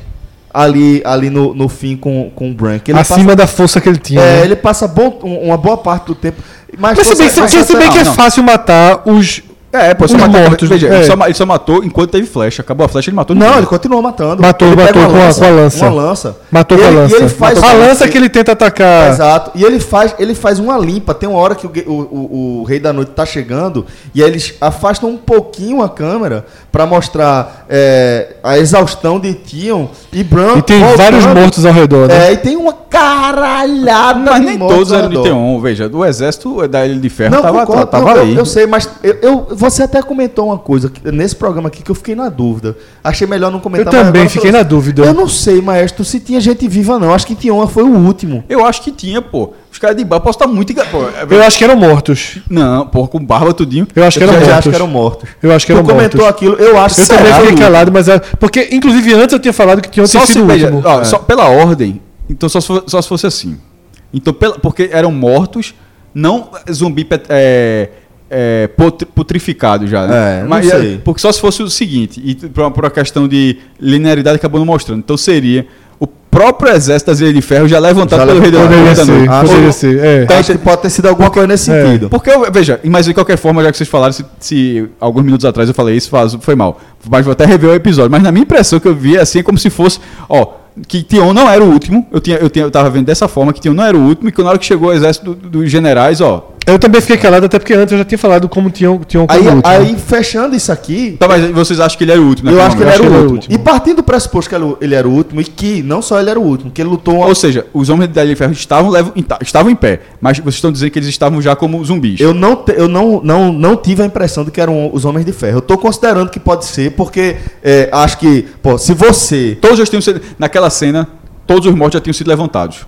Ali, ali no, no fim com, com o Bran. que ele Acima passa, da força que ele tinha. é, né? ele passa bom, um- uma boa parte do tempo. Mas Mas se bem, que- é fácil matar os. É, pô, só matou, mortos, veja, é. ele, só, ele só matou enquanto teve flecha. Acabou a flecha, ele matou Não, ninguém. ele continua matando. Matou, ele matou com a- com a lança. Uma lança. Matou com a lança. E ele faz a lança que ele tenta atacar. Exato. E ele faz, ele faz uma limpa. Tem uma hora que o, o, o- o Rei da Noite tá chegando e aí eles afastam um pouquinho a câmera pra mostrar é, a exaustão de Tion e Bran. E tem voltando. vários mortos ao redor, né? É, e tem uma caralhada Mas de nem todos eram de. Teon, veja. Do exército da Ilha de Ferro Não, tava, concordo, tava eu, eu- aí. Eu, sei, mas eu, eu- você até comentou uma coisa nesse programa aqui que eu fiquei na dúvida. Achei melhor não comentar. Eu também fiquei na dúvida. Eu não sei, maestro, se tinha gente viva não. Acho que Tion foi o último. Eu acho que tinha, pô. Os caras de barba, posso estar muito enganado. Pô, é- Eu acho que eram mortos. Não, pô, com barba tudinho. Eu acho que Eu eram já mortos. acho que eram mortos. Eu acho que tu eram comentou mortos. aquilo, eu acho Eu que também será? fiquei calado, mas. é- Porque, inclusive, antes eu tinha falado que tinha se, sido o veja, último. ó, É. só pela ordem, então só se, só se fosse assim. Então, pela, porque eram mortos, não zumbi pet- é, é, putri- putrificados já. Né? É, não Mas, sei. é, Porque só se fosse o seguinte, e por uma, por uma questão de linearidade acabou não mostrando. Então seria o próprio exército das Ilhas de Ferro já levantado Já pelo Rei da Noite. Acho- ser. É. Então, acho que pode ter sido alguma coisa nesse É. sentido. Porque, veja, mas de qualquer forma, já que vocês falaram, se, se alguns minutos atrás eu falei isso, faz- foi mal. Mas vou até rever o episódio. Mas na minha impressão que eu vi, assim, é como se fosse, ó, que Tion não era o último. Eu, tinha, eu, tinha, eu tava vendo dessa forma, que Tion não era o último, e que na hora que chegou o exército do- dos generais, ó. Eu também fiquei calado, até porque antes eu já tinha falado como tinham, tinham como Aí, último. aí, fechando isso aqui, Tá, mas vocês acham que ele era o último, né? eu acho que ele era acho o que ele era o último. E partindo do pressuposto que ele era o- ele era o último, e que não só ele era o último, que ele lutou uma Ou seja, os homens da Ilha de Ferro estavam, estavam em pé, mas vocês estão dizendo que eles estavam já como zumbis. Eu não, te- eu não, não, não tive a impressão de que eram os Homens de Ferro. Eu tô considerando que pode ser, porque é, acho que, pô, se você. Todos já tinham sido, naquela cena, todos os mortos já tinham sido levantados.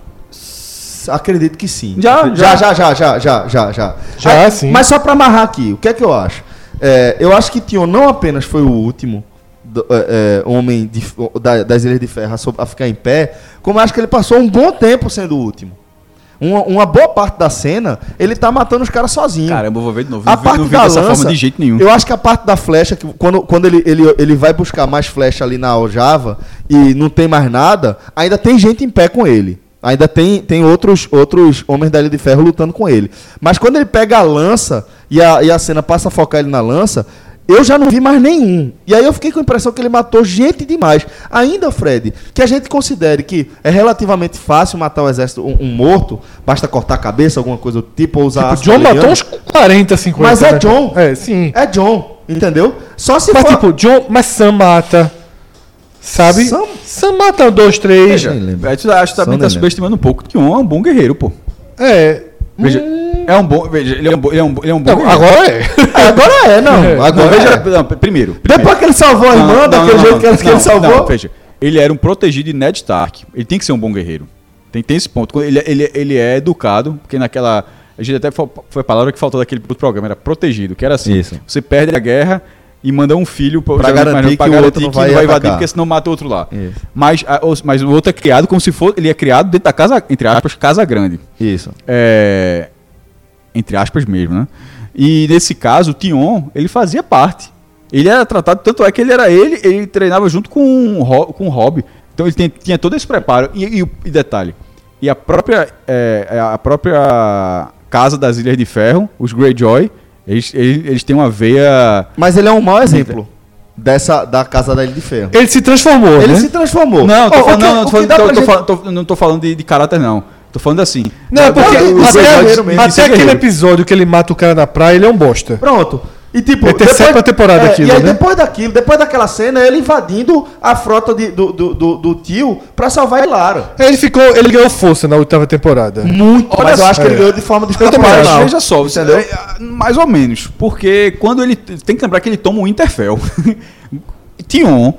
Acredito que sim. Já, já, já. já, já, já, já, já. Já, sim. Mas só pra amarrar aqui, o que é que eu acho? É, eu acho que Tion não apenas foi o último do- é, é, homem de- da- das Ilhas de Ferro a, ficar em pé, como eu acho que ele passou um bom tempo sendo o último. Uma, uma boa parte da cena, ele tá matando os caras sozinho. Caramba, eu vou ver de novo. A Não vi, parte não vi da dessa lança, forma de jeito nenhum. Eu acho que a parte da flecha, que quando, quando ele, ele, ele vai buscar mais flecha ali na aljava e não tem mais nada, ainda tem gente em pé com ele. Ainda tem, tem outros, outros homens da Ilha de Ferro lutando com ele. Mas quando ele pega a lança e a, e a cena passa a focar ele na lança, eu já não vi mais nenhum. E aí eu fiquei com a impressão que ele matou gente demais. Ainda, Fred, que a gente considere que é relativamente fácil matar o exército, um, um morto, basta cortar a cabeça, alguma coisa do tipo, ou usar Tipo, John matou uns 40, 50. Mas é né? John. É, sim. É John, entendeu? Só se Mas for... tipo, John. Mas Sam mata. Sabe? Sam? Sam, mata dois, três. Veja, acho que também nem está subestimando um pouco que um é um bom guerreiro, pô. É. Veja, é um bom. Veja, ele é um, ele é um, ele é um bom Não, agora é. <laughs> Agora é, não. É. Não, Agora veja, é. não, primeiro. primeiro. Depois que ele salvou a irmã, Não, daquele não, jeito não, que, ele, que ele não, salvou. não, veja, ele era um protegido de Ned Stark. Ele tem que ser um bom guerreiro. Tem, tem esse ponto. Ele, ele, ele é educado, porque naquela. A gente até foi, a palavra que faltou daquele programa, era protegido, que era assim. Isso. Você perde a guerra e manda um filho Pra geralmente, garantir pra que o garantir outro não que vai invadir, porque senão mata o outro lá. Isso. Mas, a- os- mas o outro é criado como se fosse. Ele é criado dentro da casa, entre aspas, casa grande. Isso. É, entre aspas mesmo, né? E nesse caso, o Tion, ele fazia parte. Ele era tratado, tanto é que ele era ele, ele treinava junto com o com o Rob. Então ele tem- tinha todo esse preparo. E, e o- e detalhe, e a própria, é, a própria casa das Ilhas de Ferro, os Greyjoy, eles, eles, eles têm uma veia... Mas ele é um mau exemplo dessa, da Casa da Ilha de Ferro. Ele se transformou, Ele né? se transformou. Não, tô Ó, o falando, que- não, tô falando, tô- tô gente- falando- tô- não tô falando de, de caráter, não. Tô falando assim. Não, porque Não, o até, guerreiro mesmo, até é aquele guerreiro. episódio que ele mata o cara na praia, ele é um bosta. Pronto. E tipo, É terceira temporada aquilo, E aí né? depois daquilo, depois daquela cena, ele invadindo a frota de- do, do, do, do tio pra salvar Elara. Ele ficou, ele ganhou força na oitava temporada. Muito. Olha mas eu acho que ele é. ganhou de forma desproporcional. Veja só, você- entendeu? é, é, mais ou menos. Porque quando ele. Tem que lembrar que ele toma o Interfell. <laughs> Tion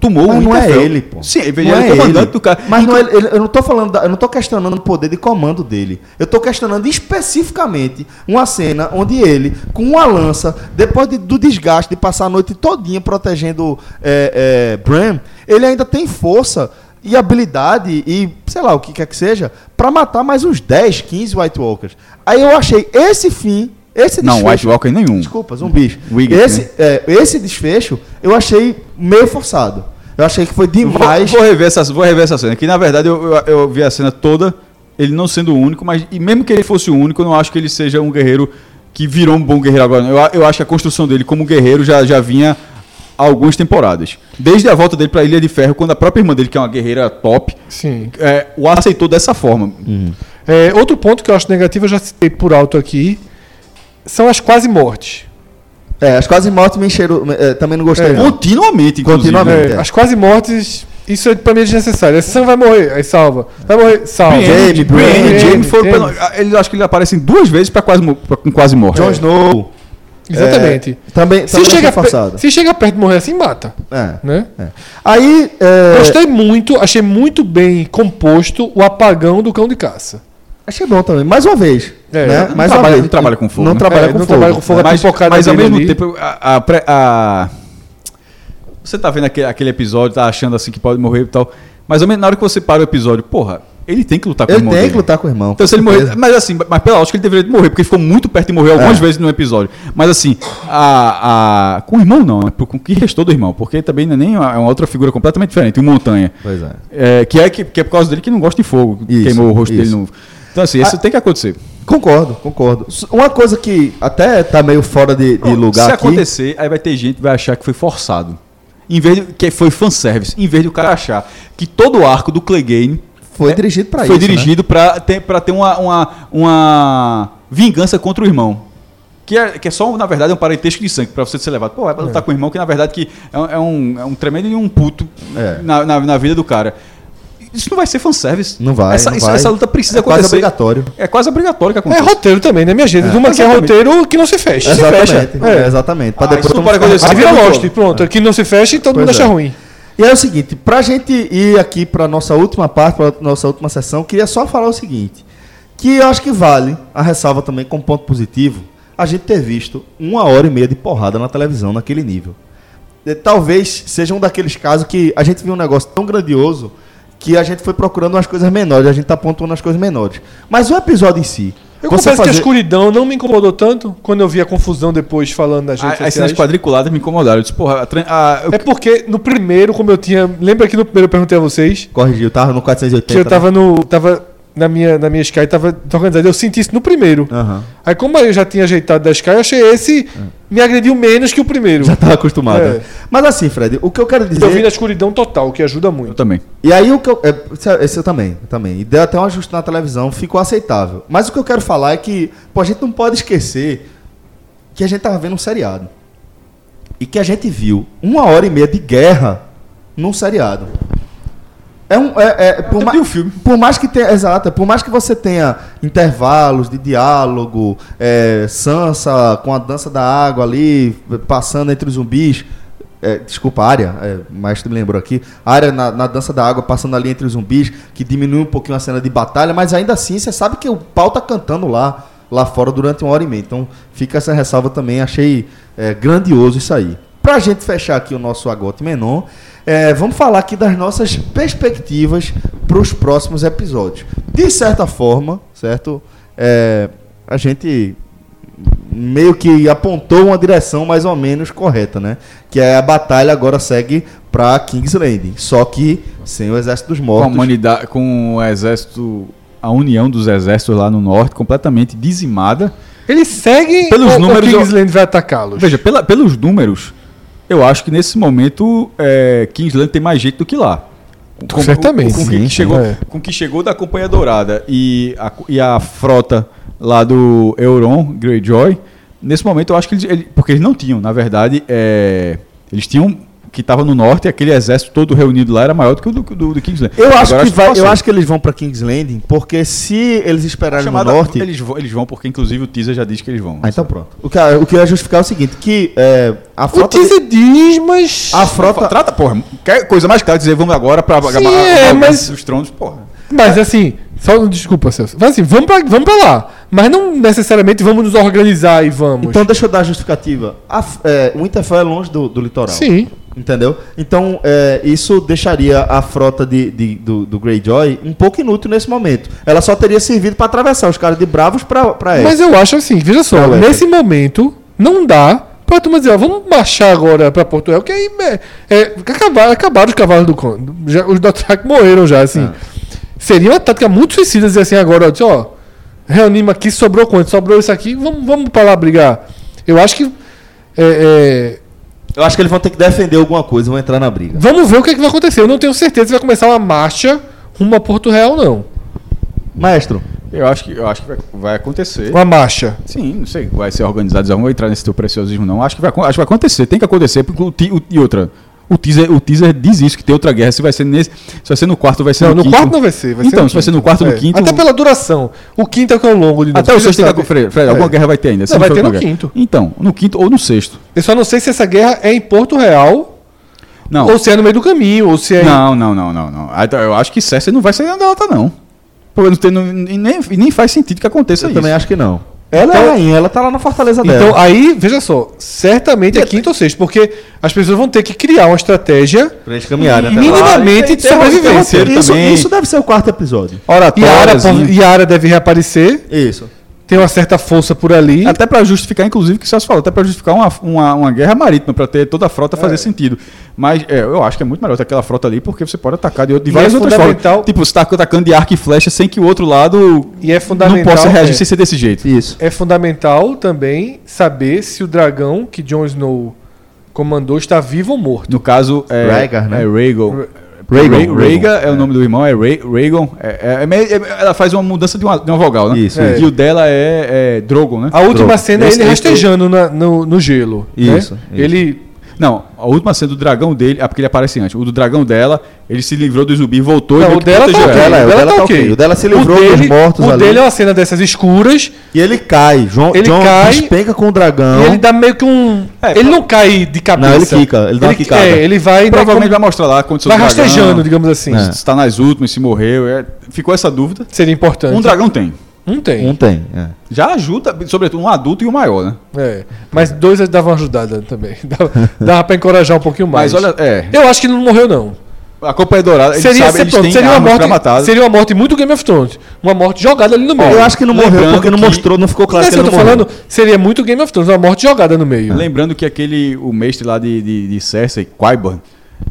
tomou Mas o não é ele, pô. Sim, ele Não é é o comandante ele. do cara. Mas não é ele- eu não tô falando, da- eu não tô questionando o poder de comando dele. Eu tô questionando especificamente uma cena onde ele, com uma lança, depois de- do desgaste de passar a noite todinha protegendo é, é, Bran, ele ainda tem força e habilidade e sei lá o que quer que seja pra matar mais uns 10, 15 White Walkers. Aí eu achei esse fim, esse Não, desfecho- White Walker nenhum. Desculpa, zumbis. Wiggett, esse, né? é, esse desfecho eu achei meio forçado. Eu achei que foi Vou, demais. vou rever essa, vou rever essa cena. Que na verdade eu, eu, eu vi a cena toda, ele não sendo o único, mas e mesmo que ele fosse o único, eu não acho que ele seja um guerreiro que virou um bom guerreiro agora. Eu, a- eu acho que a construção dele como guerreiro já, já vinha há algumas temporadas. Desde a volta dele pra Ilha de Ferro, quando a própria irmã dele, que é uma guerreira top, Sim. é, o aceitou dessa forma. É, outro ponto que eu acho negativo, eu já citei por alto aqui, são as quase mortes. É, as quase mortes me encheram. é, também não gostei. É. não. Continuamente, inclusive. Continuamente. É, é. As quase mortes, isso é, pra mim é desnecessário. Esse vai morrer, aí salva. Vai morrer, salva. Jamie, Brienne, Jamie foram Jamie. pelo- ele, acho que ele aparecem duas vezes pra quase, pra- com quase morte. Jon Snow. Exatamente. é, também se, também chega achei pe- forçado. se chega perto de morrer assim, mata. É, Né? é. Aí. é, Gostei muito, achei muito bem composto o apagão do cão de caça. Achei bom também. Mais uma vez. É, né? não Mais trabalha- uma vez. não trabalha com fogo, Não né? trabalha É, com não fogo. trabalha com fogo. a mas, mas ao mesmo ali. tempo, a, a a- você tá vendo aquele, aquele episódio, tá achando assim que pode morrer e tal. Mas ao menos na hora que você para o episódio, porra, ele tem que lutar com o Ele irmão tem dele. que lutar com o irmão. Então, se ele morrer. Mas assim, mas pela lógica ele deveria morrer, porque ele ficou muito perto de morrer algumas É. vezes no episódio. Mas assim, a, a- com o irmão não, né? Com o que restou do irmão, porque também não é nem uma, é uma outra figura completamente diferente, um montanha. Pois é. É, que, é, que, que é por causa dele que não gosta de fogo. Isso, queimou o rosto isso. dele no. Então, assim, isso Ah, tem que acontecer. Concordo, concordo. Uma coisa que até tá meio fora de, de lugar Se aqui. acontecer, aí vai ter gente que vai achar que foi forçado. Em vez de que foi fanservice, em vez de o cara achar que todo o arco do Clegane Foi dirigido pra foi isso. né? dirigido pra ter, pra ter uma, uma, uma vingança contra o irmão. Que é, que é só, na verdade, um parentesco de sangue pra você ser levado. Pô, vai lutar com o irmão, que na verdade que é, um- é um, é um tremendo e um puto É. na, na, na vida do cara. Isso não vai ser fanservice. Não vai. Essa, não isso- vai. essa luta precisa é quase acontecer. obrigatório. É quase obrigatório que É aconteça. roteiro também, né, minha gente? Uma que é roteiro que não se fecha. Se Exatamente. fecha. É, É. exatamente. Pra Ah, depois isso não mundo pode acontecer. Aí vira Lost, pronto. Que não se fecha e todo mundo Pois acha é. ruim. E é o seguinte, pra gente ir aqui pra nossa última parte, pra nossa última sessão, queria só falar o seguinte, que eu acho que vale a ressalva também como ponto positivo, a gente ter visto uma hora e meia de porrada na televisão naquele nível. Talvez seja um daqueles casos que a gente viu um negócio tão grandioso que a gente foi procurando umas coisas menores, a gente tá pontuando as coisas menores. Mas o episódio em si, Eu confesso que a fazer- escuridão não me incomodou tanto quando eu vi a confusão depois falando nas redes A- As cenas quadriculadas me incomodaram. Eu disse, porra, a, a- eu- É porque no primeiro, como eu tinha. Lembra que no primeiro eu perguntei a vocês corrigiu, tava no 480. que eu né? tava no. tava na minha, na minha Sky, tava organizado. Eu senti isso no primeiro. Aham. Aí, como eu já tinha ajeitado da Sky, eu achei esse me agrediu menos que o primeiro. Já tava acostumado. É. né? Mas assim, Fred, o que eu quero dizer Eu vi na escuridão total, o que ajuda eu muito. também. E aí o que eu. é, esse- esse eu também, eu também. E deu até um ajuste na televisão, ficou aceitável. Mas o que eu quero falar é que, pô, a gente não pode esquecer que a gente tava vendo um seriado. E que a gente viu uma hora e meia de guerra num seriado. É um. É, é, por, ma- filme. por mais que tenha. Exato, por mais que você tenha intervalos de diálogo, é, Sansa com a dança da água ali, passando entre os zumbis. é, desculpa, a área, é, mas tu me lembrou aqui. A área na, na dança da água passando ali entre os zumbis, que diminui um pouquinho a cena de batalha, mas ainda assim você sabe que o pau tá cantando lá, lá fora durante uma hora e meia. Então fica essa ressalva também, achei é, grandioso isso aí. Pra gente fechar aqui o nosso Agote Menon, é, vamos falar aqui das nossas perspectivas para os próximos episódios. De certa forma, certo? É, a gente meio que apontou uma direção mais ou menos correta, né? Que é a batalha agora segue para King's Landing, só que sem o exército dos Com a mortos. humanidade, com o exército, a união dos exércitos lá no norte completamente dizimada. Eles seguem Pelos ou números, o eu- Kingsland vai atacá-los? Veja, pela- pelos números, eu acho que nesse momento é, Kingsland tem mais jeito do que lá. Com, Certamente, Com, com, sim, que chegou, é. com que chegou da Companhia Dourada e a, e a frota lá do Euron, Greyjoy, nesse momento eu acho que eles, ele- porque eles não tinham, na verdade, é, eles tinham que estava no norte, aquele exército todo reunido lá era maior do que o do, do, do Kingsland. Eu acho, Agora, que vai, passou. eu acho que eles vão para King's Landing, porque se eles esperarem Chamada- no norte, eles, vão, eles vão, porque inclusive o teaser já diz que eles vão. Ah, então pronto. O que, o que eu ia justificar é o seguinte, que é, a O frota... de- teaser diz, mas. A frota... Trata, porra, quer coisa mais clara dizer vamos agora acabar é, mas- os tronos, porra. Mas assim, só desculpa, Celso. Mas assim, vamos pra, vamos pra lá. Mas não necessariamente vamos nos organizar e vamos. Então deixa eu dar a justificativa. A, é, o Winterfell é longe do, do litoral. Sim. Entendeu? Então, é, isso deixaria a frota de, de- do, do Greyjoy um pouco inútil nesse momento. Ela só teria servido para atravessar os caras de Bravos para Mas eu acho assim, veja só, é? nesse momento não dá Pra turma dizer, ó, vamos marchar agora pra Porto Real, que aí é, é, acabaram, acabaram os cavalos do conde. Já, os Dothraki morreram já, assim. Seria uma tática muito suicida dizer assim agora, ó, dizer, ó, reunimos aqui, sobrou quanto? Sobrou isso aqui, vamos, vamos pra lá brigar. Eu acho que. é, é, Eu acho que eles vão ter que defender alguma coisa, vão entrar na briga. vamos ver o que, é que vai acontecer. Eu não tenho certeza se vai começar uma marcha rumo a Porto Real, não. Maestro, Eu acho que, eu acho que vai, vai acontecer. Uma marcha. Sim, não sei, vai ser organizado, não vou entrar nesse teu preciosismo não. Acho que vai, acho que vai acontecer, tem que acontecer, porque o- e outra, o teaser, o teaser diz isso, que tem outra guerra, se vai ser nesse, se vai ser no quarto, vai ser Não, no no quinto. quarto não vai ser. Vai então, ser se vai ser no quarto, É. no quinto... Até pela duração. O quinto é o que é o longo de novo. Até o sexto tem sabe. que... Fred, Fred, É. alguma guerra vai ter ainda. Não, vai ter no guerra. quinto. Então, no quinto ou no sexto. Eu só não sei se essa guerra é em Porto Real Não, ou se é no meio do caminho, ou se é. em- não, não, não, não, não. Então, Eu acho que Cersei não vai sair da data, não. Porque não tem, não, e nem, e nem faz sentido que aconteça eu isso. também acho que não. Ela é Então- a rainha, ela tá lá na fortaleza dela. Então, aí, veja só, certamente é quinto ou sexto, porque as pessoas vão ter que criar uma estratégia pra eles caminharem até lá. minimamente e de sobrevivência. Isso, também. isso deve ser o quarto episódio. Yara, Oratórias, Yara deve reaparecer, Isso. Tem uma certa força por ali. Até pra justificar, inclusive, o que o Celso falou, até pra justificar uma, uma, uma guerra marítima, pra ter toda a frota fazer sentido. Mas é, eu acho que é muito melhor ter aquela frota ali, porque você pode atacar de, outro- de E várias é outras fundamental- formas. Tipo, você tá atacando de arco e flecha sem que o outro lado E é não fundamental. possa reagir é, sem ser desse jeito. Isso. é fundamental também saber se o dragão que Jon Snow comandou está vivo ou morto. No caso, é, Rhaegar, né? é Rhaegal. Rhaegal, Rhaegal. Rhaegal é, o É. nome do irmão, é Rha- Rhaegal. É, é- é meio- é- ela faz uma mudança de uma, de uma vogal, né? Isso, E isso. o dela é, é Drogon, né? A última Drogo. cena é ele rastejando na- no, no gelo. né? Isso, isso. Ele. Não, a última cena do dragão dele, é porque ele aparece antes. O do dragão dela, ele se livrou do zumbi, voltou Não, e o que dela tá é, o dela dela tá ok. O dela se livrou o dos mortos O ali. dele é uma cena dessas escuras E ele cai. João, Ele John cai- despenca com o dragão. e ele dá meio que um. É, ele pro- não cai de cabeça. Não, ele quica, ele dá uma quicada. É, ele vai. né, Provavelmente como- vai mostrar lá condição vai dragão. rastejando, digamos assim. É. Se tá nas últimas, se morreu. é- Ficou essa dúvida. Seria importante. Um dragão tem. Um tem. Um tem. é. Já ajuda, sobretudo, um adulto e um maior, né? É. Mas dois davam ajudada também. <laughs> Dava, dava pra encorajar um pouquinho mais. Mas olha, é. Eu acho que ele não morreu, não. A Companhia Dourada, eles Seria, eles pronto, seria, uma morte, seria uma morte muito Game of Thrones. Uma morte jogada ali no meio. Eu acho que não morreu porque não mostrou, não ficou Não claro é que que não eu tô morreu. falando. Seria muito Game of Thrones, uma morte jogada no meio. Lembrando que aquele, o mestre lá de, de, de Cersei, Qyburn,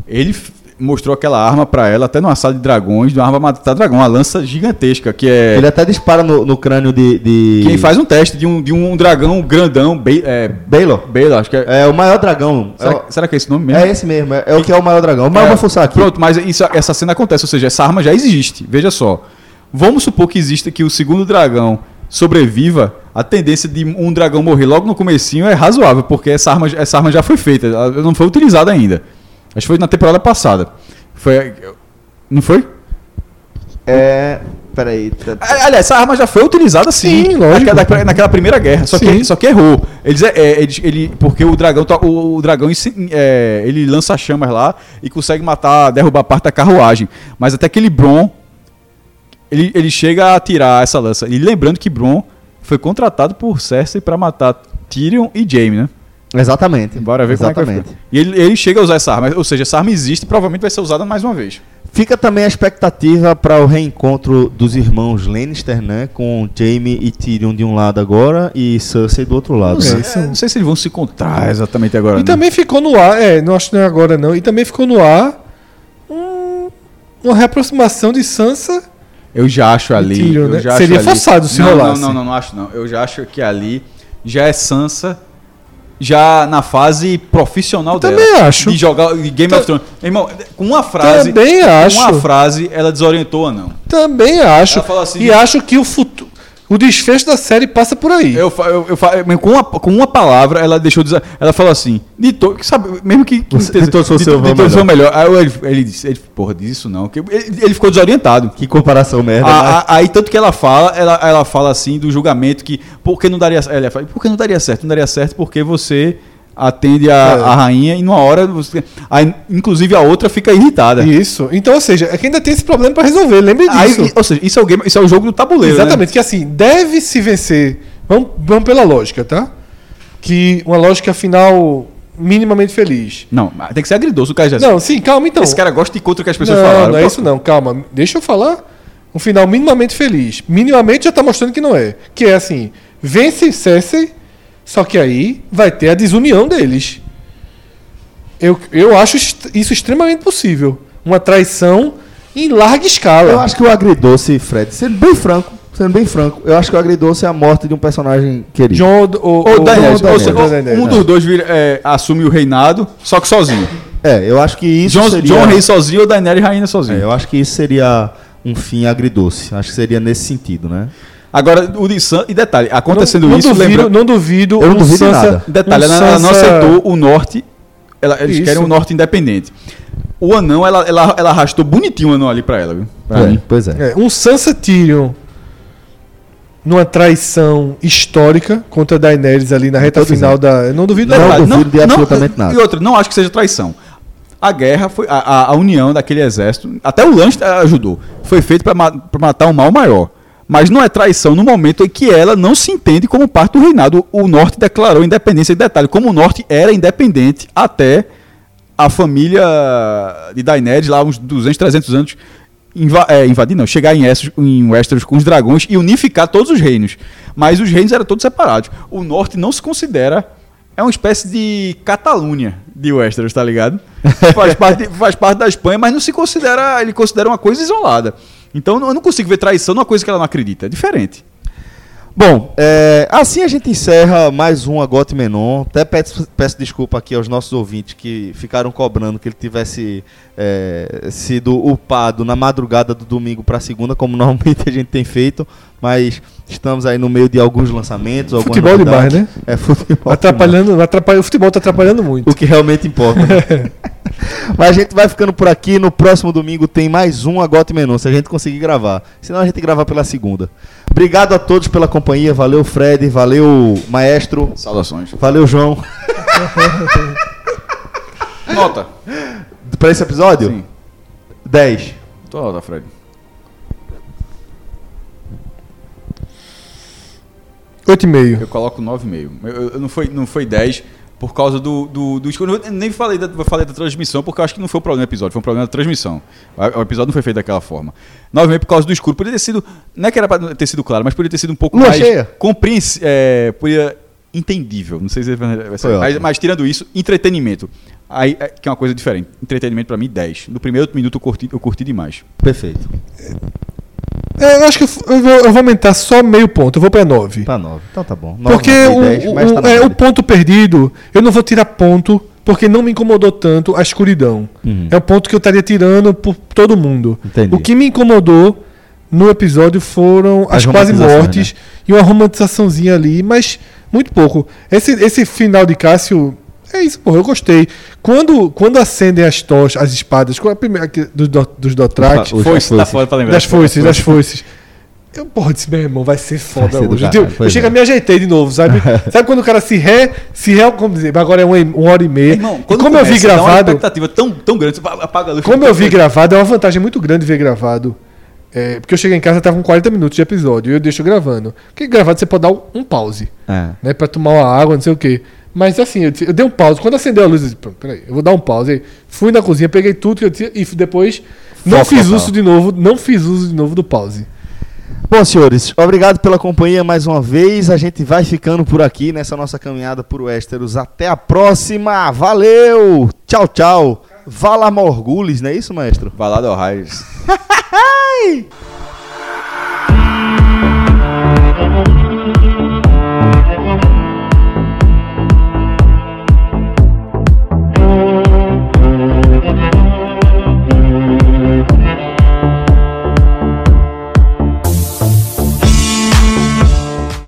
ele mostrou aquela arma pra ela, até numa sala de dragões, de uma arma matar dragão, uma lança gigantesca, que é... Ele até dispara no, no crânio de. de... Quem faz um teste de um, de um dragão grandão, Be é, Baylor. Baylor, acho que é... É o maior dragão. será, É, o- que- será que é esse nome mesmo? é esse mesmo. É, é o que é o maior dragão. Mas eu vou forçar aqui. Pronto, mas isso- essa cena acontece, ou seja, essa arma já existe. Veja só. Vamos supor que exista que o segundo dragão sobreviva. A tendência de um dragão morrer logo no comecinho é razoável, porque essa arma, essa arma já foi feita, ela não foi utilizada ainda. Acho que foi na temporada passada. Foi. Não foi? É. Peraí. tá- Ah, Aliás, essa arma já foi utilizada sim, Sim, lógico. Naquela, naquela primeira guerra, só Sim. que, só que errou. Eles, é, é, eles- ele, porque o dragão, tá- o, o dragão é, ele lança chamas lá e consegue matar, derrubar parte da carruagem. Mas até aquele Bron, ele, ele chega a tirar essa lança. E lembrando que Bron foi contratado por Cersei para matar Tyrion e Jaime, né? Exatamente. Bora ver como é que vai Exatamente. ficar. E ele, ele chega a usar essa arma, ou seja, essa arma existe e provavelmente vai ser usada mais uma vez. Fica também a expectativa para o reencontro dos irmãos Lannister, né? Com Jaime e Tyrion de um lado agora e Cersei do outro lado. Não né? sei. É, não sei se eles vão se encontrar exatamente agora. E né? também ficou no ar, é, não acho que não é agora não, e também ficou no ar um- uma reaproximação de Sansa. Eu já acho ali. Tyrion, eu né? já Seria acho ali- forçado se não, rolasse. Não, não, não, não acho não. Eu já acho que ali já é Sansa, já na fase profissional dela. também acho. De jogar Game Ta- of Thrones. Irmão, com uma frase. Também com acho. uma frase, ela desorientou ou não. Também acho. Assim- e acho que o futuro. O desfecho da série passa por aí. Eu, fa- eu, eu, com, uma, com uma palavra, ela deixou de dizer- Ela falou assim: de to, sabe, mesmo que. que Você- de todos fosse de, o melhor. melhor. Aí ele, ele disse: ele, porra, diz isso não. Ele, ele ficou desorientado. Que comparação merda. A- a- aí tanto que ela fala, ela, ela fala assim do julgamento que por que não daria, ela fala, por que não daria certo? Não daria certo porque você atende a, É. a rainha e numa hora você, aí, inclusive a outra fica irritada. Isso. Então, ou seja, é que ainda tem esse problema pra resolver. Lembre Aí, disso. ou seja, isso é o game, isso é o jogo do tabuleiro, né? Exatamente, que assim, deve se vencer. Vamos, vamos pela lógica, tá? Que uma lógica final minimamente feliz. Não, tem que ser agridoso o cara já. Não, sim, calma então. Esse cara gosta de contra o que as pessoas não, falaram. não é isso não, calma. Deixa eu falar. Um final minimamente feliz. Minimamente já tá mostrando que não é. Que é assim, vence Cersei, Só que aí vai ter a desunião deles. Eu, eu acho isso extremamente possível. Uma traição em larga escala. Eu acho que o agridoce, Fred, sendo bem franco, sendo bem franco, eu acho que o agridoce é a morte de um personagem querido. John ou, Ou Daenerys, ou um dos dois vira- é, assume o reinado, só que sozinho. É, eu acho que isso John, seria... John rei sozinho ou Daenerys rainha sozinho. É, eu acho que isso seria um fim agridoce. Acho que seria nesse sentido, né? Agora, o de Sam, e detalhe, acontecendo não, isso, não duvido, lembra... não duvido. Eu não duvido Sansa- nada. Detalhe, um ela, ela não Sansa- aceitou o norte, ela- eles Isso. querem um norte independente. O anão, ela, ela, ela arrastou bonitinho o anão ali pra ela, viu? Pra É, mim. Pois é. É, um Sansa Tyrion numa traição histórica contra Daenerys ali na reta dizendo. final da. Eu não duvido Não, nada. duvido de absolutamente nada. E outra, não acho que seja traição. A guerra foi. A, a- a união daquele exército, até o Lanche ajudou. Foi feito pra ma- pra matar um mal maior. Mas não é traição no momento em que ela não se entende como parte do reinado. O Norte declarou independência. E detalhe, como o Norte era independente até a família de Daenerys, lá uns 200, 300 anos, inva é, invadir, não, chegar em, Essos, em Westeros com os dragões e unificar todos os reinos. Mas os reinos eram todos separados. O Norte não se considera. É uma espécie de Catalunha de Westeros, tá ligado? <laughs> Faz parte, faz parte da Espanha, mas não se considera. Ele considera uma coisa isolada. Então eu não consigo ver traição numa coisa que ela não acredita. É diferente. Bom, é, assim a gente encerra mais um Agote Menon. Até peço, peço desculpa aqui aos nossos ouvintes que ficaram cobrando que ele tivesse é, sido upado na madrugada do domingo para segunda, como <laughs> normalmente a gente tem feito. Mas estamos aí no meio de alguns lançamentos. Futebol novidades. demais, né? É futebol. Atrapalhando, atrapalha, o futebol tá atrapalhando muito. O que realmente importa. né? <laughs> Mas a gente vai ficando por aqui. No próximo domingo tem mais um Agote Menon, se a gente conseguir gravar. Senão a gente grava pela segunda. Obrigado a todos pela companhia. Valeu, Fred. Valeu, Maestro. Saudações. Valeu, João. Nota. Para esse episódio? Sim. 10. Tua nota, Fred. 8,5. Eu coloco 9,5. Eu, eu, não, foi, não foi 10 por causa do. do, do. Eu nem falei da, falei da transmissão, porque eu acho que não foi o problema do episódio, foi um problema da transmissão. O, o episódio não foi feito daquela forma. 9,5 por causa do escuro. Poderia ter sido. Não é que era pra ter sido claro, mas poderia ter sido um pouco Lua mais. cheia. Compreens, é, poderia. Entendível. Não sei se vai vai ser. Mas, mas tirando isso, entretenimento. Aí, é, que é uma coisa diferente. Entretenimento pra mim, 10. No primeiro minuto eu curti, eu curti demais. Perfeito. É, eu acho que eu, vou, eu vou aumentar só meio ponto. Eu vou pra 9. Pra 9. Então tá bom. Porque o, dei 10, o- tá é, o ponto perdido, eu não vou tirar ponto, porque não me incomodou tanto a escuridão. Uhum. É um ponto que eu estaria tirando por todo mundo. Entendi. O que me incomodou no episódio foram As as, quase mortes né? e uma romantizaçãozinha ali, mas muito pouco. Esse, esse final de Cássio. É isso, porra, eu gostei. Quando, quando acendem as tochas, as espadas, qual é a primeira que- dos, do- dos Dothraki, Os- Foi, as tá foda pra lembrar. das foices, das foices. Eu, porra, disse, meu irmão, vai ser foda Vai ser hoje. Eu, chego é. a me ajeitei de novo, sabe? <laughs> sabe quando o cara se ré, se ré, como dizer, agora é uma, uma hora e meia. Irmão, e quando como eu vi começa, dá uma gravado, expectativa tão, tão grande, você apaga a luz. como eu vi gravado, é uma vantagem muito grande ver gravado. É, porque eu cheguei em casa, tava com 40 minutos de episódio, e eu deixo gravando. Porque gravado você pode dar um, um pause, É. né? Pra tomar uma água, não sei o quê. Mas assim, eu, disse- eu dei um pause. Quando acendeu a luz, eu disse, "Pronto, peraí, eu vou dar um pause. Aí, fui na cozinha, peguei tudo que eu tinha e depois não fiz total. uso de novo, não fiz uso de novo do pause. Bom, senhores, obrigado pela companhia mais uma vez. A gente vai ficando por aqui nessa nossa caminhada por Westeros. Até a próxima. Valeu! Tchau, tchau. Vala Morgulis, não é isso, maestro? Vai lá, Del Raios. <laughs>